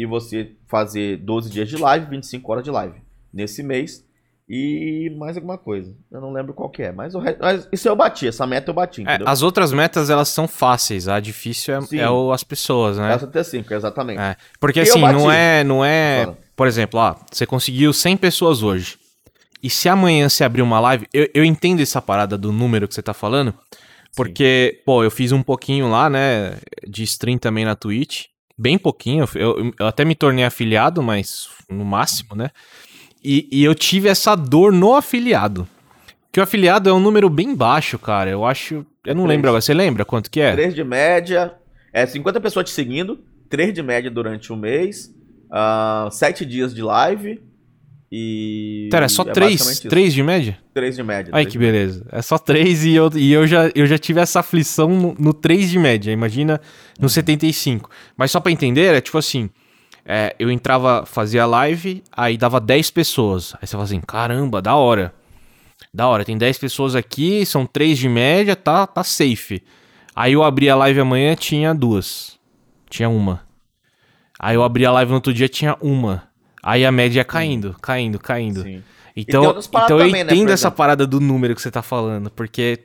e você fazer 12 dias de live, 25 horas de live nesse mês. e mais alguma coisa. Eu não lembro qual que é, mas, o re... mas isso eu bati, essa meta eu bati, É, as outras metas, elas são fáceis. A difícil é, Sim. é o- as pessoas, né? Essa T5, exatamente. É. Porque assim, não é, não é, Fala. por exemplo, ó, você conseguiu 100 pessoas hoje. E se amanhã você abrir uma live, eu, eu entendo essa parada do número que você tá falando, porque, pô, eu fiz um pouquinho lá, né, de stream também na Twitch, bem pouquinho, eu, eu até me tornei afiliado, mas no máximo, né, e, e eu tive essa dor no afiliado. Que o afiliado é um número bem baixo, cara, eu acho, eu não Três. lembro agora, você lembra quanto que é? 3 de média, é 50 pessoas te seguindo, 3 de média durante um mês, 7 dias de live e. Pera, é só é três, três de média? 3 de média. Ai, três que beleza. É só 3 e, eu, e eu, já, eu já tive essa aflição no, no 3 de média. Imagina no 75. Mas só pra entender, é tipo assim: é, eu entrava, fazia live, aí dava 10 pessoas. Aí você fala assim: caramba, da hora. Da hora, tem 10 pessoas aqui, são 3 de média, tá, tá safe. Aí eu abri a live amanhã, tinha duas. Tinha uma. Aí eu abri a live no outro dia, tinha uma. Aí a média ia caindo, caindo, caindo. Sim. Então, então eu também, né, entendo por essa parada do número que você tá falando, porque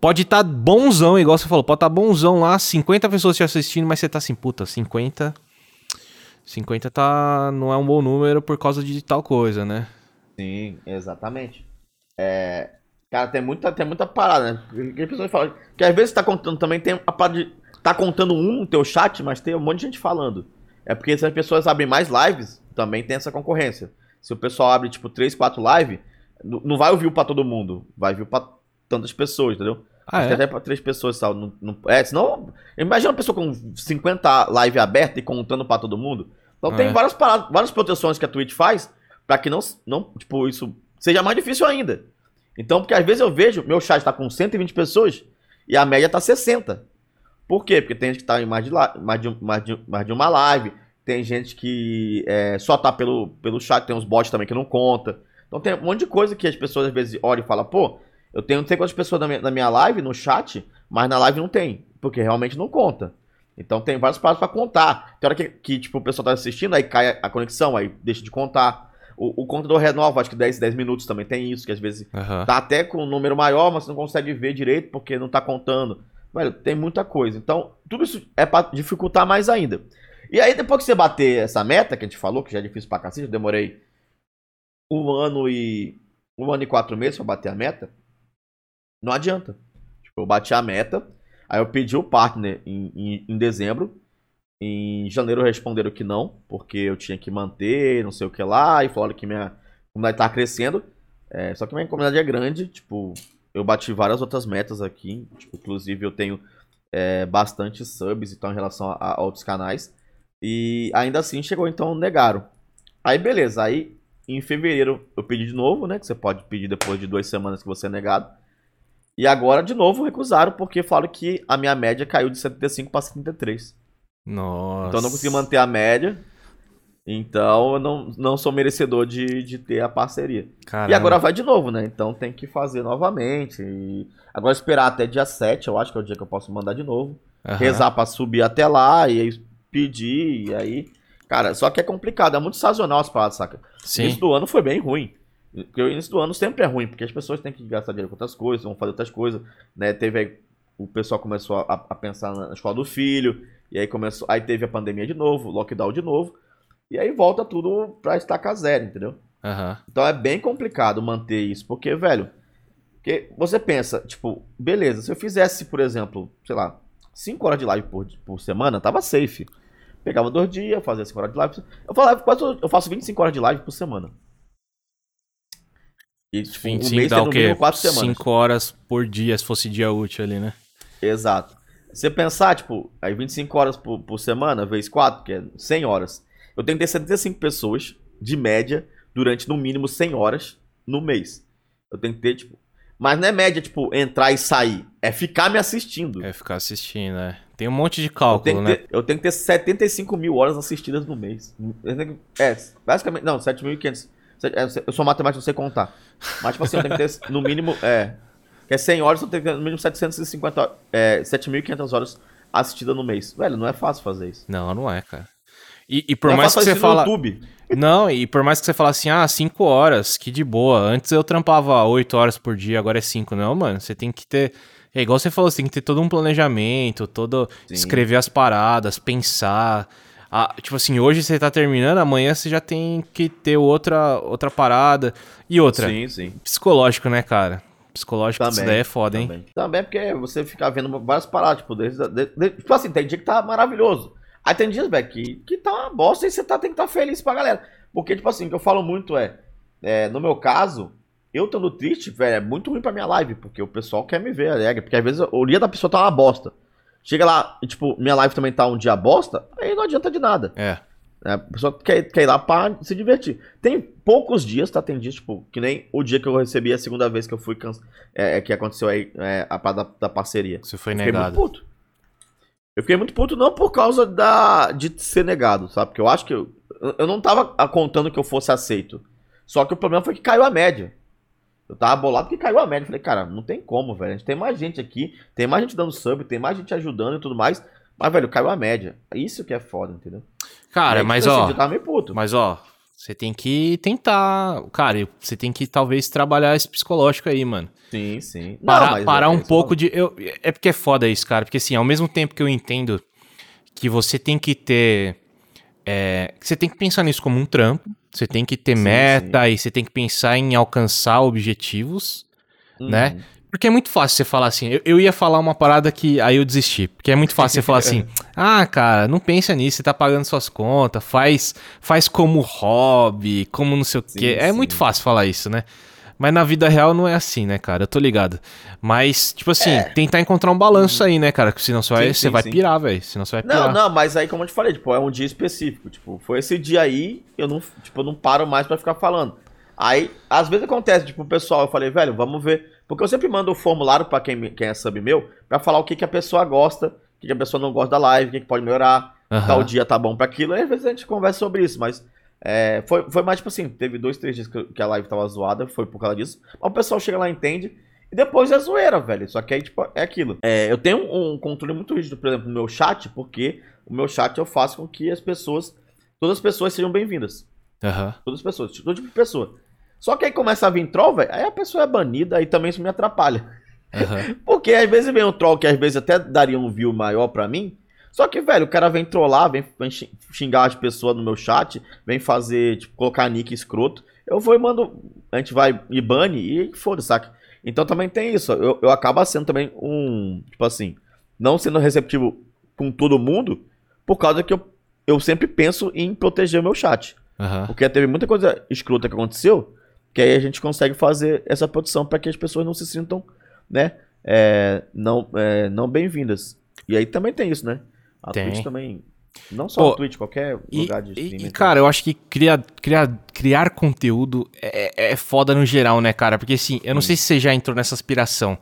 pode estar bonzão, igual você falou, pode estar bonzão lá, 50 pessoas te assistindo, mas você tá assim, puta, 50. 50 tá, não é um bom número por causa de tal coisa, né? Sim, exatamente. É, cara, tem muita, tem muita parada, né? As pessoas falam que às vezes tá contando também, tem a parada de. Tá contando um no teu chat, mas tem um monte de gente falando. É porque se as pessoas abrem mais lives, também tem essa concorrência. Se o pessoal abre, tipo, 3, 4 lives, não vai ouvir pra todo mundo. Vai vir pra tantas pessoas, entendeu? Ah, Acho que é? até pra três pessoas, sabe? Não, não- é, senão. Imagina uma pessoa com 50 live aberta e contando pra todo mundo. Então tem É. várias paradas, várias proteções que a Twitch faz pra que não, não, tipo, isso seja mais difícil ainda. Então, porque às vezes eu vejo, meu chat tá com 120 pessoas e a média tá 60. Por quê? Porque tem gente que tá em mais de, mais de, mais de, mais de uma live, tem gente que é, só tá pelo, pelo chat, tem uns bots também que não conta. Então tem um monte de coisa que as pessoas às vezes olham e falam, pô, eu tenho não sei quantas pessoas na minha, na minha live, no chat, mas na live não tem, porque realmente não conta. Então tem vários passos pra contar. Tem hora que, que, tipo, o pessoal tá assistindo, aí cai a, conexão, aí deixa de contar. O, o contador renova, acho que 10, 10 minutos também tem isso, que às vezes Aham. tá até com um número maior, mas você não consegue ver direito porque não tá contando. Velho, tem muita coisa. Então, tudo isso é pra dificultar mais ainda. E aí, depois que você bater essa meta, que a gente falou, que já é difícil pra cacete, eu demorei um ano e. um ano e quatro meses pra bater a meta, não adianta. Tipo, eu bati a meta, aí eu pedi o partner em, em, em dezembro. Em janeiro responderam que não, porque eu tinha que manter, não sei o que lá, e falaram que minha comunidade tava crescendo. É, só que minha comunidade é grande, tipo, eu bati várias outras metas aqui, tipo, inclusive eu tenho é, bastante subs então em relação a, a outros canais. E ainda assim chegou, então negaram. Aí beleza, aí em fevereiro eu pedi de novo, né? Que você pode pedir depois de duas semanas que você é negado. E agora de novo recusaram porque falaram que a minha média caiu de 75 para 73. Nossa. Então eu não consegui manter a média. Então eu não, não sou merecedor de, de ter a parceria. E Caramba. agora vai de novo, né? Então tem que fazer novamente. E agora esperar até dia 7, eu acho que é o dia que eu posso mandar de novo. Aham. Rezar pra subir até lá e aí pedir. E aí. Cara, só que é complicado, é muito sazonal as paradas, saca? O Sim. início do ano foi bem ruim. Porque o início do ano sempre é ruim, porque as pessoas têm que gastar dinheiro com outras coisas, vão fazer outras coisas, né? Teve aí, o pessoal começou a, a pensar na escola do filho, e aí começou, aí teve a pandemia de novo, lockdown de novo, e aí volta tudo pra estaca zero, entendeu? Aham. Então é bem complicado manter isso, porque, velho, porque você pensa, tipo, beleza, se eu fizesse, por exemplo, sei lá, 5 horas de live por, por semana, tava safe. Pegava dois dias, fazia 5 horas de live. Eu falava, quase eu faço 25 horas de live por semana. E, tipo, 25 um mês dá o quê? mínimo 4 semanas. 5 horas por dia, se fosse dia útil ali, né? Exato. Você pensar, tipo, aí 25 horas por, por semana, vezes 4, que é 100 horas. Eu tenho que ter 75 pessoas, de média, durante no mínimo 100 horas no mês. Eu tenho que ter, tipo. Mas não é média, tipo, entrar e sair. É ficar me assistindo. É ficar assistindo, né? Tem um monte de eu, cálculo, que né? ter, eu tenho que ter 75 mil horas assistidas no mês. Eu que- É, basicamente. Não, 7.500. É, Eu sou matemático, não sei contar. Mas, tipo assim, eu tenho que ter no mínimo. É. Que é 100 horas, eu tenho que ter no mínimo 750. É, 7.500 horas assistidas no mês. Velho, não é fácil fazer isso. Não, não é, cara. E, e por Eu mais faço que você fala. YouTube. Não, e por mais que você fale assim, ah, 5 horas, que de boa. Antes eu trampava 8 horas por dia, agora é 5. Não, mano, você tem que ter. É igual você falou, você tem que ter todo um planejamento, todo. Sim. Escrever as paradas, pensar. Ah, tipo assim, hoje você tá terminando, amanhã você já tem que ter outra, outra parada. E outra, Sim, sim. psicológico, né, cara? Psicológico, isso Também, daí é foda, hein? Também. Também porque você fica vendo várias paradas, tipo, desde, de- de- tipo assim, tem dia que tá maravilhoso. Aí tem dias, velho, que, que tá uma bosta e você tá, tem que estar tá feliz pra galera. Porque, tipo assim, o que eu falo muito é, é, no meu caso, eu estando triste, velho, é muito ruim pra minha live, porque o pessoal quer me ver alegre, porque às vezes o dia da pessoa tá uma bosta. Chega lá e, tipo, minha live também tá um dia bosta, aí não adianta de nada. É. né? A pessoa quer, quer ir lá pra se divertir. Tem poucos dias, tá? Tem dias, tipo, que nem o dia que eu recebi a segunda vez que eu fui canc... é, é, que aconteceu aí é, a parada da, da parceria. Você foi Eu fiquei muito negado. puto. Eu fiquei muito puto não por causa da de ser negado, sabe? Porque eu acho que eu, eu não tava contando que eu fosse aceito. Só que o problema foi que caiu a média. Eu tava bolado que caiu a média. Falei, cara, não tem como, velho. A gente tem mais gente aqui, tem mais gente dando sub, tem mais gente ajudando e tudo mais. Mas, velho, caiu a média. Isso que é foda, entendeu? Cara, aí, mas tipo assim, ó. Puto. Mas ó, você tem que tentar. Cara, você tem que talvez trabalhar esse psicológico aí, mano. Sim, sim. Não, Parar, mas parar é um isso, pouco de. Eu, é porque é foda isso, cara. Porque assim, ao mesmo tempo que eu entendo que você tem que ter. é, você tem que pensar nisso como um trampo. Você tem que ter Sim, meta e você tem que pensar em alcançar objetivos. Uhum. né? Porque é muito fácil você falar assim. Eu, eu ia falar uma parada que aí eu desisti. Porque é muito fácil você falar assim: ah, cara, não pensa nisso, você tá pagando suas contas, faz, faz como hobby, como não sei o Sim, quê. É sim. muito fácil falar isso, né? Mas na vida real não é assim, né, cara? Eu tô ligado. Mas, tipo assim, tentar encontrar um balanço aí, né, cara? Porque senão você vai, É. Sim, você sim, vai sim. pirar, velho. Senão você vai pirar. Não, não, mas aí, como eu te falei, tipo, é um dia específico. Tipo, foi esse dia aí, eu não, tipo, eu não paro mais pra ficar falando. Aí, às vezes acontece, tipo, o pessoal, eu falei, velho, vamos ver. Porque eu sempre mando o formulário pra quem, quem é sub meu, pra falar o que, que a pessoa gosta, o que, que a pessoa não gosta da live, o que, que pode melhorar, Aham. tal dia tá bom pra aquilo. Aí, às vezes a gente conversa sobre isso, mas é, foi, foi mais, tipo assim, teve dois, três dias que, que a live tava zoada, foi por causa disso. Mas o pessoal chega lá e entende. E depois é zoeira, velho. Só que aí, tipo, é aquilo. É, eu tenho um controle muito rígido, por exemplo, no meu chat, porque o meu chat eu faço com que as pessoas, todas as pessoas sejam bem-vindas. Aham. Todas as pessoas, todo tipo de pessoa. Só que aí começa a vir troll, velho, aí a pessoa é banida, aí também isso me atrapalha. Aham. Porque às vezes vem um troll que às vezes até daria um view maior pra mim. Só que, velho, o cara vem trollar, vem, vem xing- xingar as pessoas no meu chat, vem fazer, tipo, colocar nick escroto. Eu vou e mando. A gente vai e bane e foda, saca? Então também tem isso. Eu, eu acabo sendo também um. Tipo assim, não sendo receptivo com todo mundo, por causa que eu, eu sempre penso em proteger o meu chat. Aham. Porque teve muita coisa escrota que aconteceu, que aí a gente consegue fazer essa proteção para que as pessoas não se sintam, né, é, não, é, não bem-vindas. E aí também tem isso, né? A Tem. Twitch também, não só Pô, a Twitch, qualquer E, lugar de streaming. e, cara, eu acho que criar, criar, criar conteúdo é, é foda no geral, né, cara? Porque assim, eu não sei se você já entrou nessa aspiração,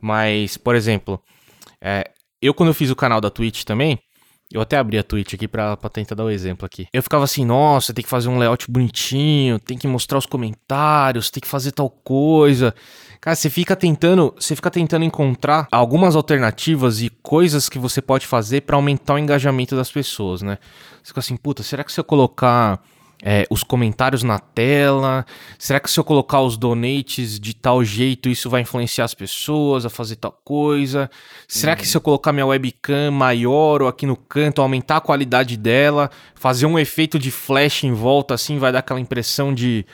mas, por exemplo, é, eu quando eu fiz o canal da Twitch também, eu até abri a Twitch aqui pra, pra tentar dar o exemplo aqui. Eu ficava assim, nossa, tem que fazer um layout bonitinho, tem que mostrar os comentários, tem que fazer tal coisa. Cara, você fica tentando, você fica tentando encontrar algumas alternativas e coisas que você pode fazer pra aumentar o engajamento das pessoas, né? Você fica assim, puta, será que se eu colocar é, os comentários na tela? Será que se eu colocar os donates de tal jeito isso vai influenciar as pessoas a fazer tal coisa? Será que se eu colocar minha webcam maior ou aqui no canto, aumentar a qualidade dela, fazer um efeito de flash em volta assim, vai dar aquela impressão de,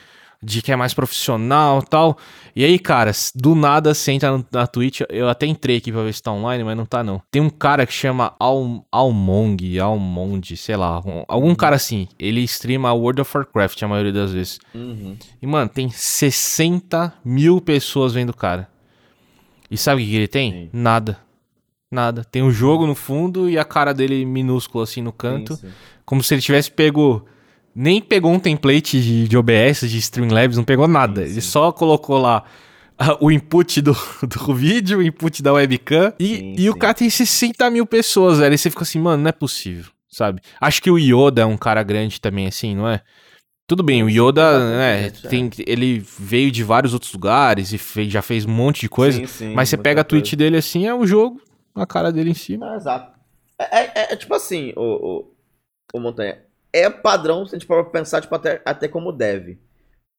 de que é mais profissional e tal? E aí, cara, do nada você entra na Twitch, eu até entrei aqui pra ver se tá online, mas não tá não. Tem um cara que chama Al, Almong, Almond, sei lá, um- algum cara assim, ele streama World of Warcraft a maioria das vezes. Uhum. E, mano, tem 60 mil pessoas vendo o cara. E sabe o que ele tem? Sim. Nada. Nada. Tem um jogo no fundo e a cara dele minúsculo assim no canto. Sim, sim. Como se ele tivesse pego. Nem pegou um template de, de OBS, de Streamlabs, não pegou nada. Sim, Ele sim. só colocou lá ah, o input do, do vídeo, o input da webcam. E, Sim, e o cara tem 60 mil pessoas, velho. E você fica assim, mano, não é possível, sabe? Acho que o Yoda é um cara grande também, assim, não é? Tudo bem, o Yoda, né, exatamente, é. tem, ele veio de vários outros lugares e fez- já fez um monte de coisa. Mas você pega a coisa. tweet dele assim, é o jogo, a cara dele em cima. Não, exato. É, é- é- é tipo assim, o, o, o Montanha. É padrão, se a gente for pensar, tipo, até, até como deve.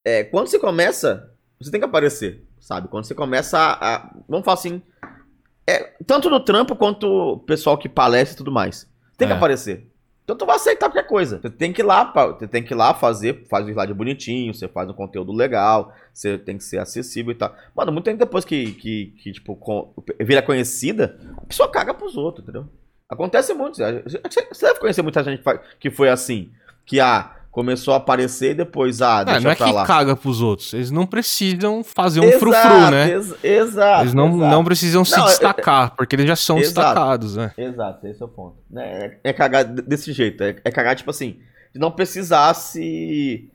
É, quando você começa, você tem que aparecer, sabe? Quando você começa a. a- vamos falar assim. É, tanto no trampo quanto o pessoal que palestra e tudo mais. Tem que É. aparecer. Então tu vai aceitar qualquer coisa. Você tem que ir lá, você tem que ir lá fazer, faz o slide bonitinho, você faz um conteúdo legal, você tem que ser acessível e tal. Mano, muita gente depois que, que, que tipo, com- vira conhecida, a pessoa caga pros outros, entendeu? Acontece muito. Você deve conhecer muita gente que foi assim. Que, ah, começou a aparecer e depois, ah, Ah, deixa não é pra que lá. caga pros outros. Eles não precisam fazer um Exato, frufru, né? ex- exato. Eles não, exato. não precisam se Não, é- destacar, porque eles já são Exato. destacados, né? Exato, esse é o ponto. É, é cagar desse jeito. É, é cagar, tipo assim, de não precisar se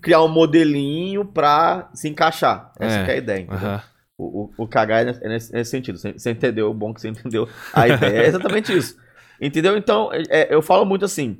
criar um modelinho pra se encaixar. Essa É, que é a ideia. entendeu? Aham. O, o, o cagar é nesse, é nesse- nesse sentido. Você, você entendeu? Bom que você entendeu a ideia. É exatamente isso. Entendeu? Então, é- é, eu falo muito assim.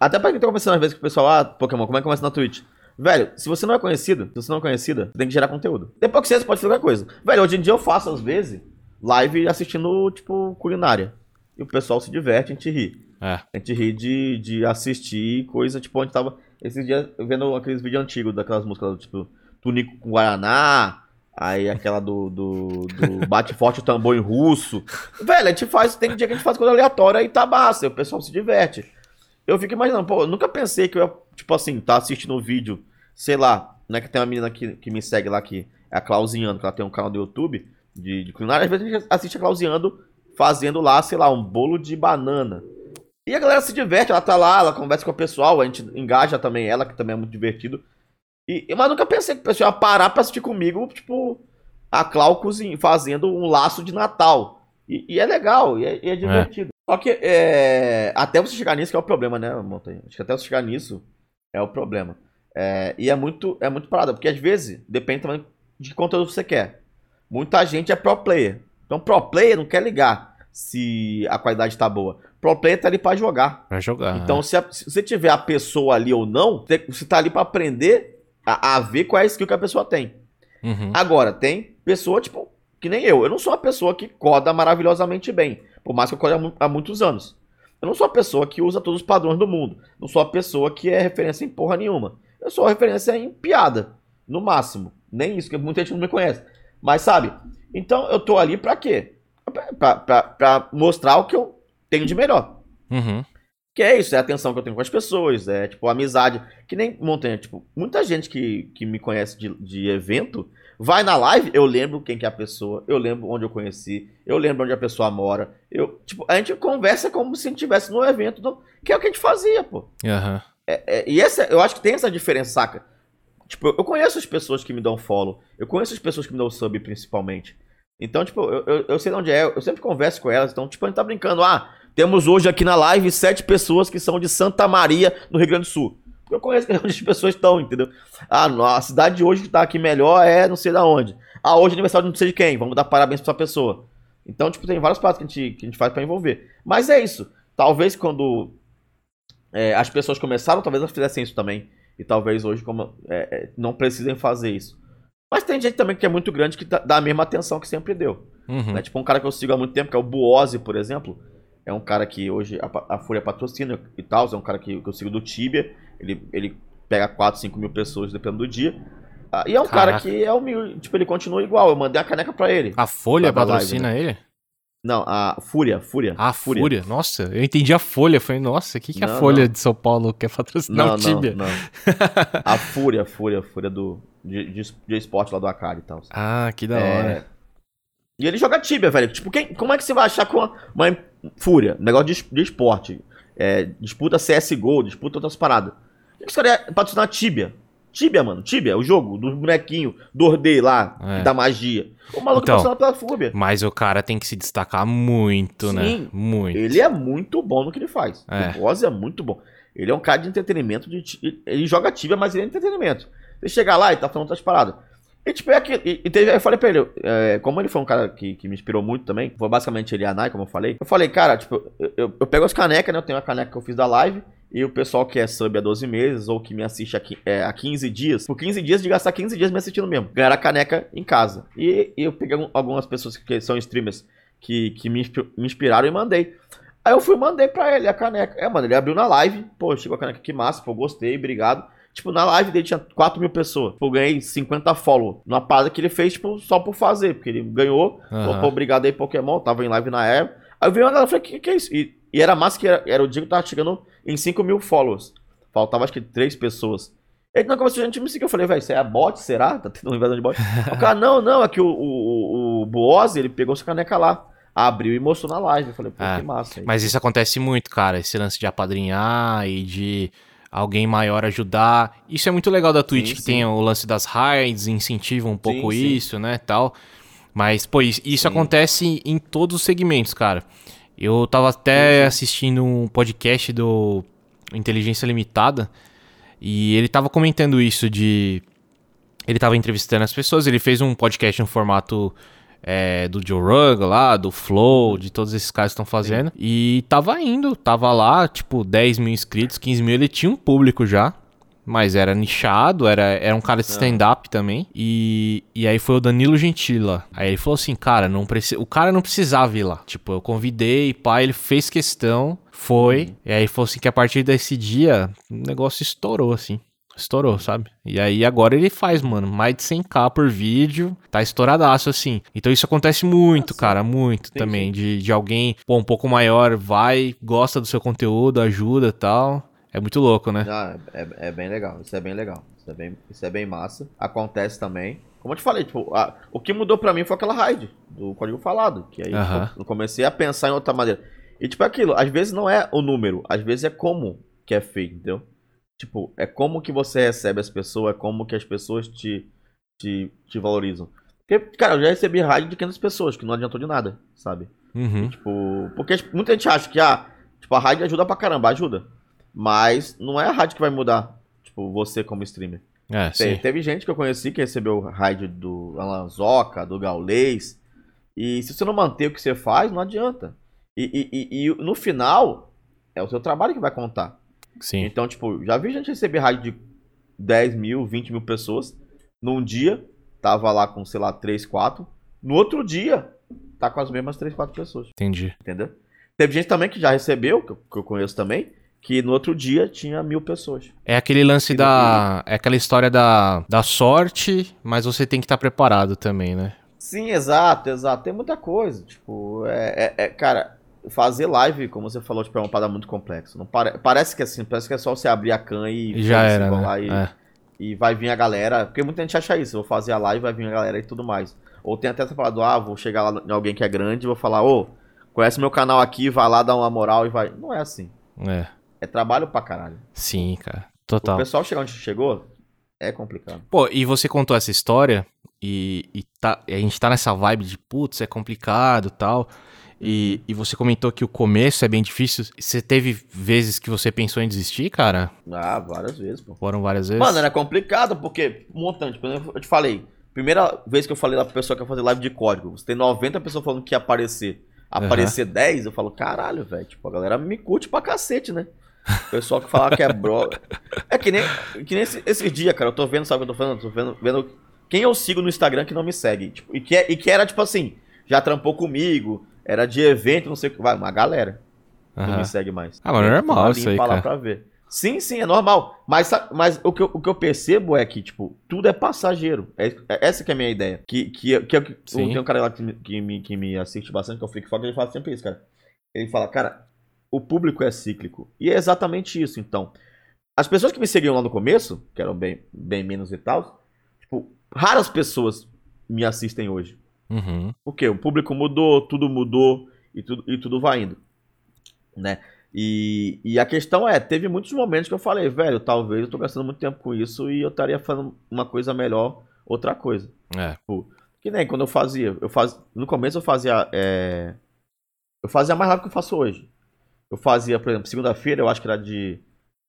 Até pra quem tá conversando às vezes com o pessoal, ah, Pokémon, como é que começa na Twitch? Velho, se você não é conhecido, se você não é conhecida, você tem que gerar conteúdo. Depois que você pode fazer qualquer coisa. Velho, hoje em dia eu faço, às vezes, live assistindo, tipo, culinária. E o pessoal se diverte, a gente ri. É. A gente ri de, de assistir coisa, tipo, onde tava esses dias vendo aqueles vídeos antigos daquelas músicas, tipo, Tunico com Guaraná, aí aquela do, do, do Bate Forte o Tambor em Russo. Velho, a gente faz, tem dia que a gente faz coisa aleatória e tá massa, o pessoal se diverte. Eu fico imaginando, pô, eu nunca pensei que eu ia, tipo assim, tá assistindo um vídeo, sei lá, né, que tem uma menina que, que me segue lá, que é a Clauziano, que ela tem um canal do YouTube de, de culinária, às vezes a gente assiste a Clauziano fazendo lá, sei lá, um bolo de banana. E a galera se diverte, ela tá lá, ela conversa com o pessoal, a gente engaja também ela, que também é muito divertido. E, mas nunca pensei que o pessoal ia parar pra assistir comigo, tipo, a Clau cozinha, fazendo um laço de Natal. E, e é legal, e é, e é divertido. Só que é, até você chegar nisso que é o problema, né, Montanha? Acho que até você chegar nisso é o problema. É, e é muito, é muito parada, porque às vezes depende também de que conteúdo você quer. Muita gente é pro player. Então, pro player não quer ligar se a qualidade tá boa. Pro player tá ali pra jogar. Pra jogar. Então, se, a- se você tiver a pessoa ali ou não, você tá ali pra aprender a, a ver qual é a skill que a pessoa tem. Uhum. Agora, tem pessoa, tipo, que nem eu. Eu não sou uma pessoa que coda maravilhosamente bem. Por mais que eu code há, há muitos anos. Eu não sou uma pessoa que usa todos os padrões do mundo. Não sou uma pessoa que é referência em porra nenhuma. Eu sou referência em piada. No máximo. Nem isso, porque muita gente não me conhece. Mas sabe? Então eu tô ali pra quê? Pra, pra- pra- pra mostrar o que eu tenho de melhor. Uhum. Que é isso, é a atenção que eu tenho com as pessoas, é tipo amizade. Que nem montanha, tipo, muita gente que, que me conhece de, de evento vai na live, eu lembro quem que é a pessoa, eu lembro onde eu conheci, eu lembro onde a pessoa mora. Eu, tipo, a gente conversa como se a gente estivesse no evento, do- que é o que a gente fazia, pô. Aham. É, e essa, eu acho que tem essa diferença, saca? Tipo, eu conheço as pessoas que me dão follow, eu conheço as pessoas que me dão sub, principalmente. Então, tipo, eu, eu, eu sei de onde é, eu sempre converso com elas, então, tipo, a gente tá brincando, ah, temos hoje aqui na live sete pessoas que são de Santa Maria, no Rio Grande do Sul. Eu conheço onde as pessoas estão, entendeu? Ah, a cidade de hoje que tá aqui melhor é não sei da onde. Ah, hoje é aniversário de não sei de quem, vamos dar parabéns pra essa pessoa. Então, tipo, tem vários passos que a gente, que a gente faz pra envolver. Mas é isso. Talvez quando é, as pessoas começaram, talvez elas fizessem isso também. E talvez hoje como, é, é, não precisem fazer isso. Mas tem gente também que é muito grande que dá dá a mesma atenção que sempre deu. Uhum. Né? Tipo um cara que eu sigo há muito tempo, que é o Buozzi, por exemplo. É um cara que hoje a, a Fúria patrocina e tal. É um cara que, que eu sigo do Tibia. Ele, ele pega 4, 5 mil pessoas dependendo do dia. Ah, e é um cara Caraca. que é humilde. Tipo, ele continua igual. Eu mandei a caneca pra ele. A Folha Da live, patrocina ele? Não, a Fúria, Fúria. Ah, a Fúria. Nossa, eu entendi a Folha. Falei, nossa, o que, que a Não, Folha não. de São Paulo quer patrocinar Não, o não, Tibia? não. A Fúria, a Fúria, a Fúria do, de, de, de esporte lá do Akari e tal. Ah, que da É, hora. E ele joga Tibia, velho. Tipo, quem, como é que você vai achar com uma, uma Fúria? Negócio de, de esporte. É, disputa CSGO, disputa outras paradas. Por que os caras iam patrocinar Tibia? Tibia, mano. Tibia, o jogo dos bonequinhos, do Ordei lá, É. da magia. O maluco Então. patrocina pela Fúria. Mas o cara tem que se destacar muito, né? Sim. Muito. Ele é muito bom no que ele faz. É. O Boss é muito bom. Ele é um cara de entretenimento. De, ele joga Tibia, mas ele é entretenimento. Você chegar lá e tá falando outras paradas. E tipo, é aquilo. E, e teve, eu falei pra ele, é, como ele foi um cara que, que me inspirou muito também, foi basicamente ele e a Nai, como eu falei. Eu falei, cara, tipo, eu, eu, eu pego as canecas, né? Eu tenho a caneca que eu fiz da live. E o pessoal que é sub há 12 meses ou que me assiste é, há 15 dias, por 15 dias de gastar 15 dias me assistindo mesmo, ganhar a caneca em casa. E, eu peguei algum- algumas pessoas que são streamers que, que me, inspi- me inspiraram e mandei. Aí eu fui mandei pra ele a caneca. É, mano, ele abriu na live. Pô, chegou a caneca, que massa, pô, gostei, obrigado. Tipo, na live dele tinha 4 mil pessoas. Pô, eu ganhei 50 follow. Numa parada que ele fez, tipo, só por fazer. Porque ele ganhou. Aham. Pô, obrigado aí, Pokémon. Tava em live na época. Aí veio uma galera e falei, que, que é isso? E, e era massa que era, era o eu tava chegando em 5 mil followers. Faltava acho que 3 pessoas. Ele não começou a gente me seguir. Eu falei, velho, isso é bot? Será? Tá tendo uma invasão de bot? o cara, não, não, é que o, o, o Boaz, ele pegou essa caneca lá. Abriu e mostrou na live. Eu falei, pô, Ah, que massa. aí. Mas isso acontece muito, cara. Esse lance de apadrinhar e de alguém maior ajudar. Isso é muito legal da Twitch, Sim, que sim. tem o lance das raids, incentiva um pouco Sim, isso, né, tal. Mas, pô, isso, isso acontece em todos os segmentos, cara. Eu tava até assistindo um podcast do Inteligência Limitada e ele tava comentando isso de... Ele tava entrevistando as pessoas, ele fez um podcast no formato é, do Joe Rogan lá, do Flow, de todos esses caras que estão fazendo. E tava indo, tava lá, tipo, 10 mil inscritos, 15 mil, ele tinha um público já. Mas era nichado, era, era um cara de stand-up também. E, e aí foi o Danilo Gentila. Aí ele falou assim, cara, não preci... o cara não precisava ir lá. Tipo, eu convidei, pá, ele fez questão, foi. E aí falou assim que a partir desse dia, o negócio estourou, assim. Estourou, sabe? E aí agora ele faz, mano, mais de 100k por vídeo. Tá estouradaço, assim. Então isso acontece muito, cara, muito Sim, também. De, de alguém, pô, um pouco maior, vai, gosta do seu conteúdo, ajuda e tal. É muito louco, né? Ah, é, é bem legal, isso é bem legal. Isso é bem, isso é bem massa. Acontece também. Como eu te falei, tipo, a- o que mudou pra mim foi aquela raid do código falado. Que aí Aham. tipo, eu comecei a pensar em outra maneira. E tipo, é aquilo, às vezes não é o número, às vezes é como que é feito, entendeu? Tipo, é como que você recebe as pessoas, é como que as pessoas te, te, te valorizam. Porque, cara, eu já recebi raid de 500 pessoas, que não adiantou de nada, sabe? Uhum. Tipo, porque muita gente acha que ah, tipo, a rádio ajuda pra caramba, ajuda. Mas não é a rádio que vai mudar, tipo, você como streamer. É, Te- sim. Teve gente que eu conheci que recebeu rádio do Alan Zoca, do Gaulês. E se você não manter o que você faz, não adianta. E, e- e- e no final, é o seu trabalho que vai contar. Sim. Então, tipo, já vi gente receber rádio de 10 mil, 20 mil pessoas. Num dia, tava lá com, sei lá, 3, 4. No outro dia, tá com as mesmas 3, 4 pessoas. Entendi. Entendeu? Teve gente também que já recebeu, que eu, conheço também, que no outro dia tinha mil pessoas. É aquele lance da. É aquela história da, da sorte, mas você tem que estar preparado também, né? Sim, exato, exato. Tem muita coisa. Tipo, é, é- é- cara, fazer live, como você falou, tipo, é uma parada muito complexa. Não pare- Parece que é assim, parece que é só você abrir a can e, E já era, né? e, É. e vai vir a galera. Porque muita gente acha isso, vou fazer a live, vai vir a galera e tudo mais. Ou tem até essa parada do, ah, vou chegar lá em alguém que é grande e vou falar, ô, conhece meu canal aqui, vai lá dar uma moral e vai. Não é assim. É. É trabalho pra caralho. Sim, cara. O Total. pessoal chegar onde chegou é complicado. Pô, e você contou essa história e, e tá, e a gente tá nessa vibe de putz, é complicado e tal. E, e você comentou que o começo é bem difícil. Você teve vezes que você pensou em desistir, cara? Ah, várias vezes, pô. Foram várias vezes? Mano, era complicado, porque um montante. Por exemplo, eu te falei, primeira vez que eu falei lá pra pessoa que ia fazer live de código, você tem 90 pessoas falando que ia aparecer. Aparecer 10, eu falo, caralho, velho. Tipo, a galera me curte pra cacete, né? O pessoal que fala que é bro. É que nem, que nem esse- esses dias, cara. Eu tô vendo, sabe o que eu tô falando? Eu tô vendo, vendo quem eu sigo no Instagram que não me segue. Tipo, e, que é- e que era, tipo assim, já trampou comigo, era de evento, não sei o que. Vai, uma galera não Aham. me segue mais. Ah, mas que normal isso aí, cara. pra ver. Sim, sim, é normal. Mas, mas o, que eu, o que eu percebo é que, tipo, tudo é passageiro. É, é- essa que é a minha ideia. Que, que, que, que Sim. tem um cara lá que, me- que, me, que me assiste bastante, que é o Flick Fox, ele fala sempre isso, cara. Ele fala, cara, o público é cíclico. E é exatamente isso, então. As pessoas que me seguiam lá no começo, que eram bem, bem menos e tal, tipo, raras pessoas me assistem hoje. Uhum. Porque o público mudou, tudo mudou e tudo, e tudo vai indo. Né? E, e a questão é, teve muitos momentos que eu falei, velho, talvez eu tô gastando muito tempo com isso e eu estaria fazendo uma coisa melhor, outra coisa. É. Que nem quando eu fazia, eu faz, no começo eu fazia, é, eu fazia mais rápido que eu faço hoje. Eu fazia, por exemplo, segunda-feira eu acho que era de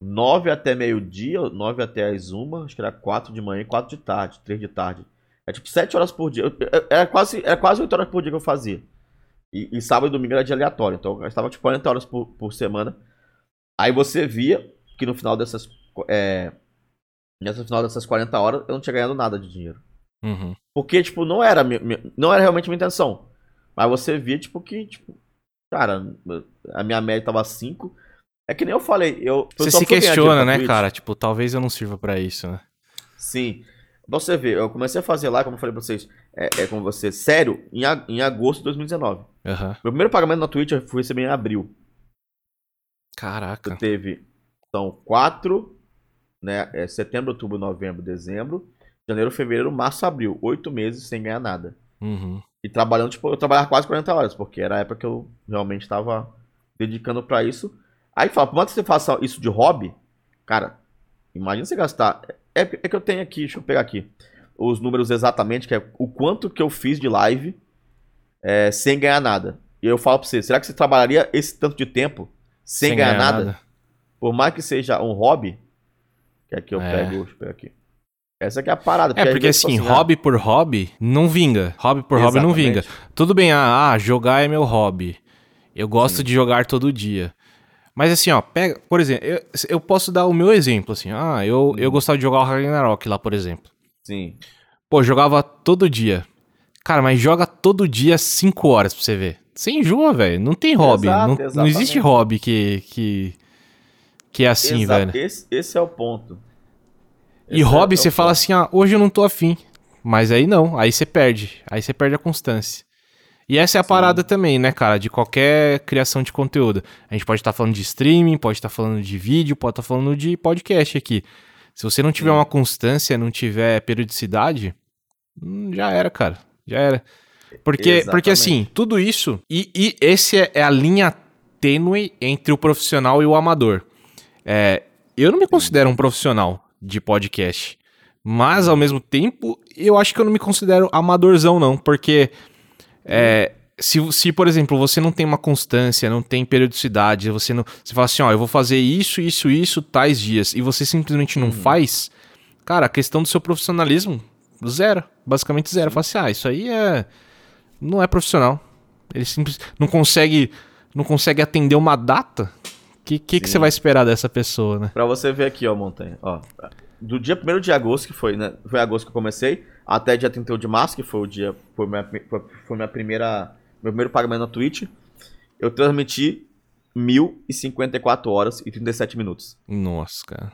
9 até meio-dia, 9 até as 1, acho que era 4 de manhã e 4 de tarde, 3 de tarde. É tipo 7 horas por dia. Eu- eu- Era quase, era quase 8 horas por dia que eu fazia. E, e sábado e domingo era dia aleatório. Então eu gastava tipo 40 horas por, por semana. Aí você via que no final dessas. É, nessa final dessas 40 horas eu não tinha ganhado nada de dinheiro. Uhum. Porque, tipo, não era, não era realmente minha intenção. Mas você via, tipo, que, tipo, Cara, a minha média tava 5. É que nem eu falei, eu. eu Você só se questiona, né, cara? Tipo, talvez eu não sirva pra isso, né? Sim. Pra você ver, eu comecei a fazer lá, como eu falei pra vocês, é, é com você, sério, em, em agosto de 2019. Aham. Meu primeiro pagamento na Twitch eu fui receber em abril. Caraca. Teve, então, quatro, né? É, setembro, outubro, novembro, dezembro, janeiro, fevereiro, março, abril. Oito meses sem ganhar nada. Uhum. E trabalhando, tipo, eu trabalhava quase 40 horas, porque era a época que eu realmente estava dedicando pra isso. Aí fala, por mais que você faça isso de hobby, cara, imagina você gastar. É, é que eu tenho aqui, deixa eu pegar aqui, os números exatamente, que é o quanto que eu fiz de live é, sem ganhar nada. E eu falo pra você, será que você trabalharia esse tanto de tempo sem, ganhar, nada? Por mais que seja um hobby, que aqui eu É. pego, deixa eu pegar aqui. Essa aqui é a parada. É, às porque vezes, assim, tipo ah, hobby por hobby não vinga. Hobby por hobby não vinga. Exatamente. Tudo bem, ah, ah, jogar é meu hobby. Eu gosto Sim. de jogar todo dia. Mas assim, ó, pega, por exemplo, eu, eu posso dar o meu exemplo, assim. Ah, eu, Hum. eu gostava de jogar o Ragnarok lá, por exemplo. Sim. Pô, jogava todo dia. Cara, mas joga todo dia 5 horas pra você ver. Você enjoa, velho. Não tem hobby. Exato, não, não existe hobby que, que, que é assim, Exa- velho. Esse, esse é o ponto. E Esse hobby, é- é você o fala ponto. assim, ah, hoje eu não tô afim. Mas aí não, aí você perde. Aí você perde a constância. E essa é a Sim. parada também, né, cara, de qualquer criação de conteúdo. A gente pode estar falando de streaming, pode estar falando de vídeo, pode estar falando de podcast aqui. Se você não tiver Sim. uma constância, não tiver periodicidade, hum, já era, cara. Já era. Porque, porque assim, tudo isso. E, e esse é, é a linha tênue entre o profissional e o amador. É, eu não me considero um profissional de podcast. Mas, ao mesmo tempo, eu acho que eu não me considero amadorzão, não. Porque é, se, se, por exemplo, você não tem uma constância, não tem periodicidade, você não. Você fala assim, ó, eu vou fazer isso, isso, isso, tais dias, e você simplesmente não Uhum. faz, cara, a questão do seu profissionalismo, zero. Basicamente zero. Fala assim, ah, isso aí é. Não é profissional. Ele simples, não consegue. Não consegue atender uma data. O que, que, que você vai esperar dessa pessoa, né? Pra você ver aqui, ó, Montanha. Ó, do dia 1 de agosto, que foi, né? Foi agosto que eu comecei, até dia 31 de março, que foi o dia. Foi minha, foi, minha primeira. Meu primeiro pagamento na Twitch. Eu transmiti 1.054 horas e 37 minutos. Nossa, cara.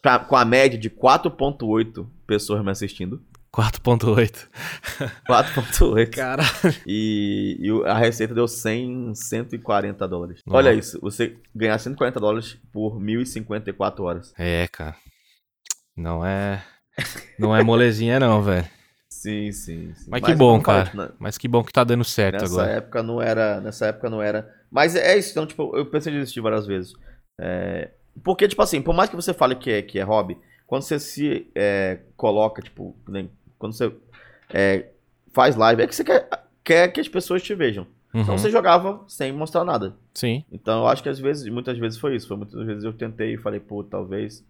Pra- com a média de 4,8 pessoas me assistindo. 4.8. 4,8. Cara. E, e a receita deu 100, 140 dólares. Nossa. Olha isso, você ganhar 140 dólares por 1.054 horas. É, cara. Não é. Não é molezinha, não, velho. Sim, sim, sim. Mas que bom, falei, cara. né, Mas que bom que tá dando certo Nessa agora. época não era. Nessa época não era. Mas é isso, então, tipo, eu pensei em desistir várias vezes. É, porque, tipo assim, por mais que você fale que é, que é hobby, quando você se é, coloca, tipo, quando você é, faz live, é que você quer, quer que as pessoas te vejam. Então Uhum. você jogava sem mostrar nada. Sim. Então eu acho que às vezes, muitas vezes foi isso. Foi muitas vezes eu tentei e falei, pô, talvez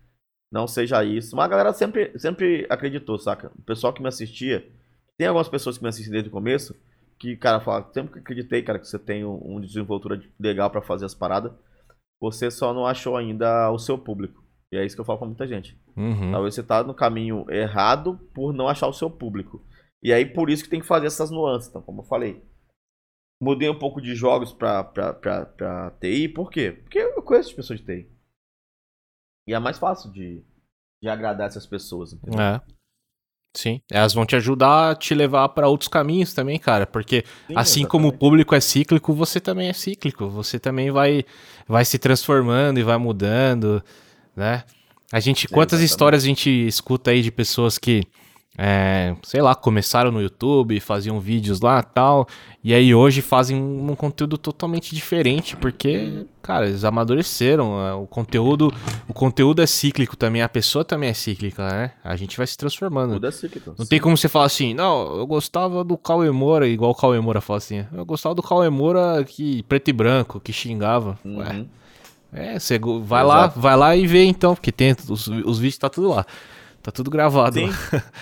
não seja isso. Mas a galera sempre, sempre acreditou, saca? O pessoal que me assistia, tem algumas pessoas que me assistem desde o começo, que, cara, fala, sempre que acreditei, cara, que você tem um, um desenvoltura de- legal pra fazer as paradas, você só não achou ainda o seu público. E é isso que eu falo pra muita gente. Uhum. Talvez você tá no caminho errado por não achar o seu público. E aí por isso que tem que fazer essas nuances. Então, como eu falei, mudei um pouco de jogos pra, pra, pra, pra TI. Por quê? Porque eu conheço as pessoas de TI. E é mais fácil de, de agradar essas pessoas. Entendeu? É. Sim. Elas vão te ajudar a te levar pra outros caminhos também, cara. Porque Sim, assim como o exatamente. público é cíclico, você também é cíclico. Você também vai, vai se transformando e vai mudando, né? A gente, quantas exatamente. histórias a gente escuta aí de pessoas que, é, sei lá, começaram no YouTube, faziam vídeos lá tal, e aí hoje fazem um, conteúdo totalmente diferente, porque, cara, eles amadureceram. é, O conteúdo, o conteúdo é cíclico também, a pessoa também é cíclica, né? A gente vai se transformando. Muda cíclico. Não tem como você falar assim, não, eu gostava do Cauê Moura, igual o Cauê Moura fala assim. Eu gostava do Cauê Moura que preto e branco, que xingava. Ué, Uhum. é, você vai lá, Exato. vai lá e vê então, porque tem os, os vídeos tá tudo lá. Tá tudo gravado. Sim. lá.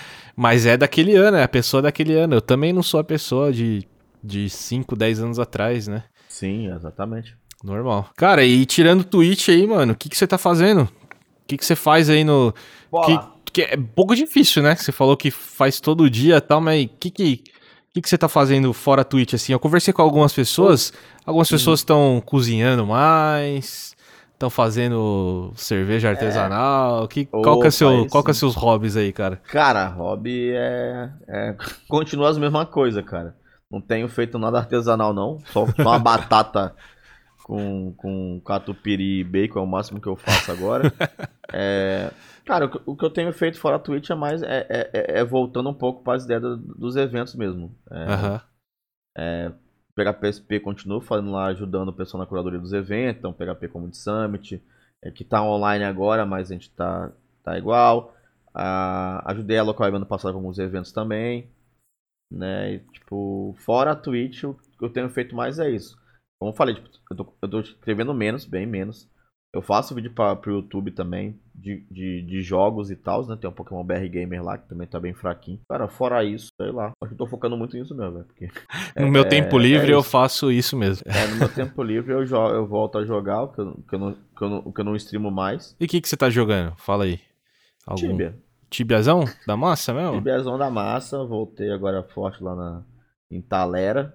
Mas é daquele ano, é a pessoa daquele ano. Eu também não sou a pessoa de, de 5, 10 anos atrás, né? Sim, exatamente. Normal. Cara, e tirando o Twitch aí, mano, o que, que você tá fazendo? O que, que você faz aí no. Que, Bola. que é pouco difícil, né? Você falou que faz todo dia e tal, mas o que, que, que, que você tá fazendo fora Twitch, assim? Eu conversei com algumas pessoas, algumas pessoas estão cozinhando mais, estão fazendo cerveja artesanal. Que, qual, que é Opa, seu, qual que é seus hobbies aí, cara? Cara, hobby é, é. Continua a mesma coisa, cara. Não tenho feito nada artesanal, não. Só, só uma batata com, com catupiry e bacon é o máximo que eu faço agora. É, cara, o que, o que eu tenho feito fora Twitch é mais. É, é- é- é voltando um pouco para as ideias do- dos eventos mesmo. É, Aham. PHPSP continua fazendo lá, ajudando o pessoal na curadoria dos eventos, então PHP Community Summit, é, que tá online agora, mas a gente tá, tá igual. Ah, ajudei a Local ano passado com alguns eventos também, né, e, tipo, fora a Twitch, o que eu tenho feito mais é isso. Como eu falei, tipo, eu, tô, eu tô escrevendo menos, bem menos. Eu faço vídeo para pro YouTube também, de, de, de jogos e tal, né? Tem um Pokémon BR Gamer lá, que também tá bem fraquinho. Cara, fora isso, sei lá. Acho que eu tô focando muito nisso mesmo, velho. Porque No meu é- tempo é livre eu isso. faço isso mesmo. É, no meu tempo livre eu, jo- eu volto a jogar, o que eu, que eu não, que eu não, que eu não streamo mais. E o que, que você tá jogando? Fala aí. Algum... Tibia. Tibiazão? Da massa mesmo? Tibiazão da massa, voltei agora forte lá na, em Talera.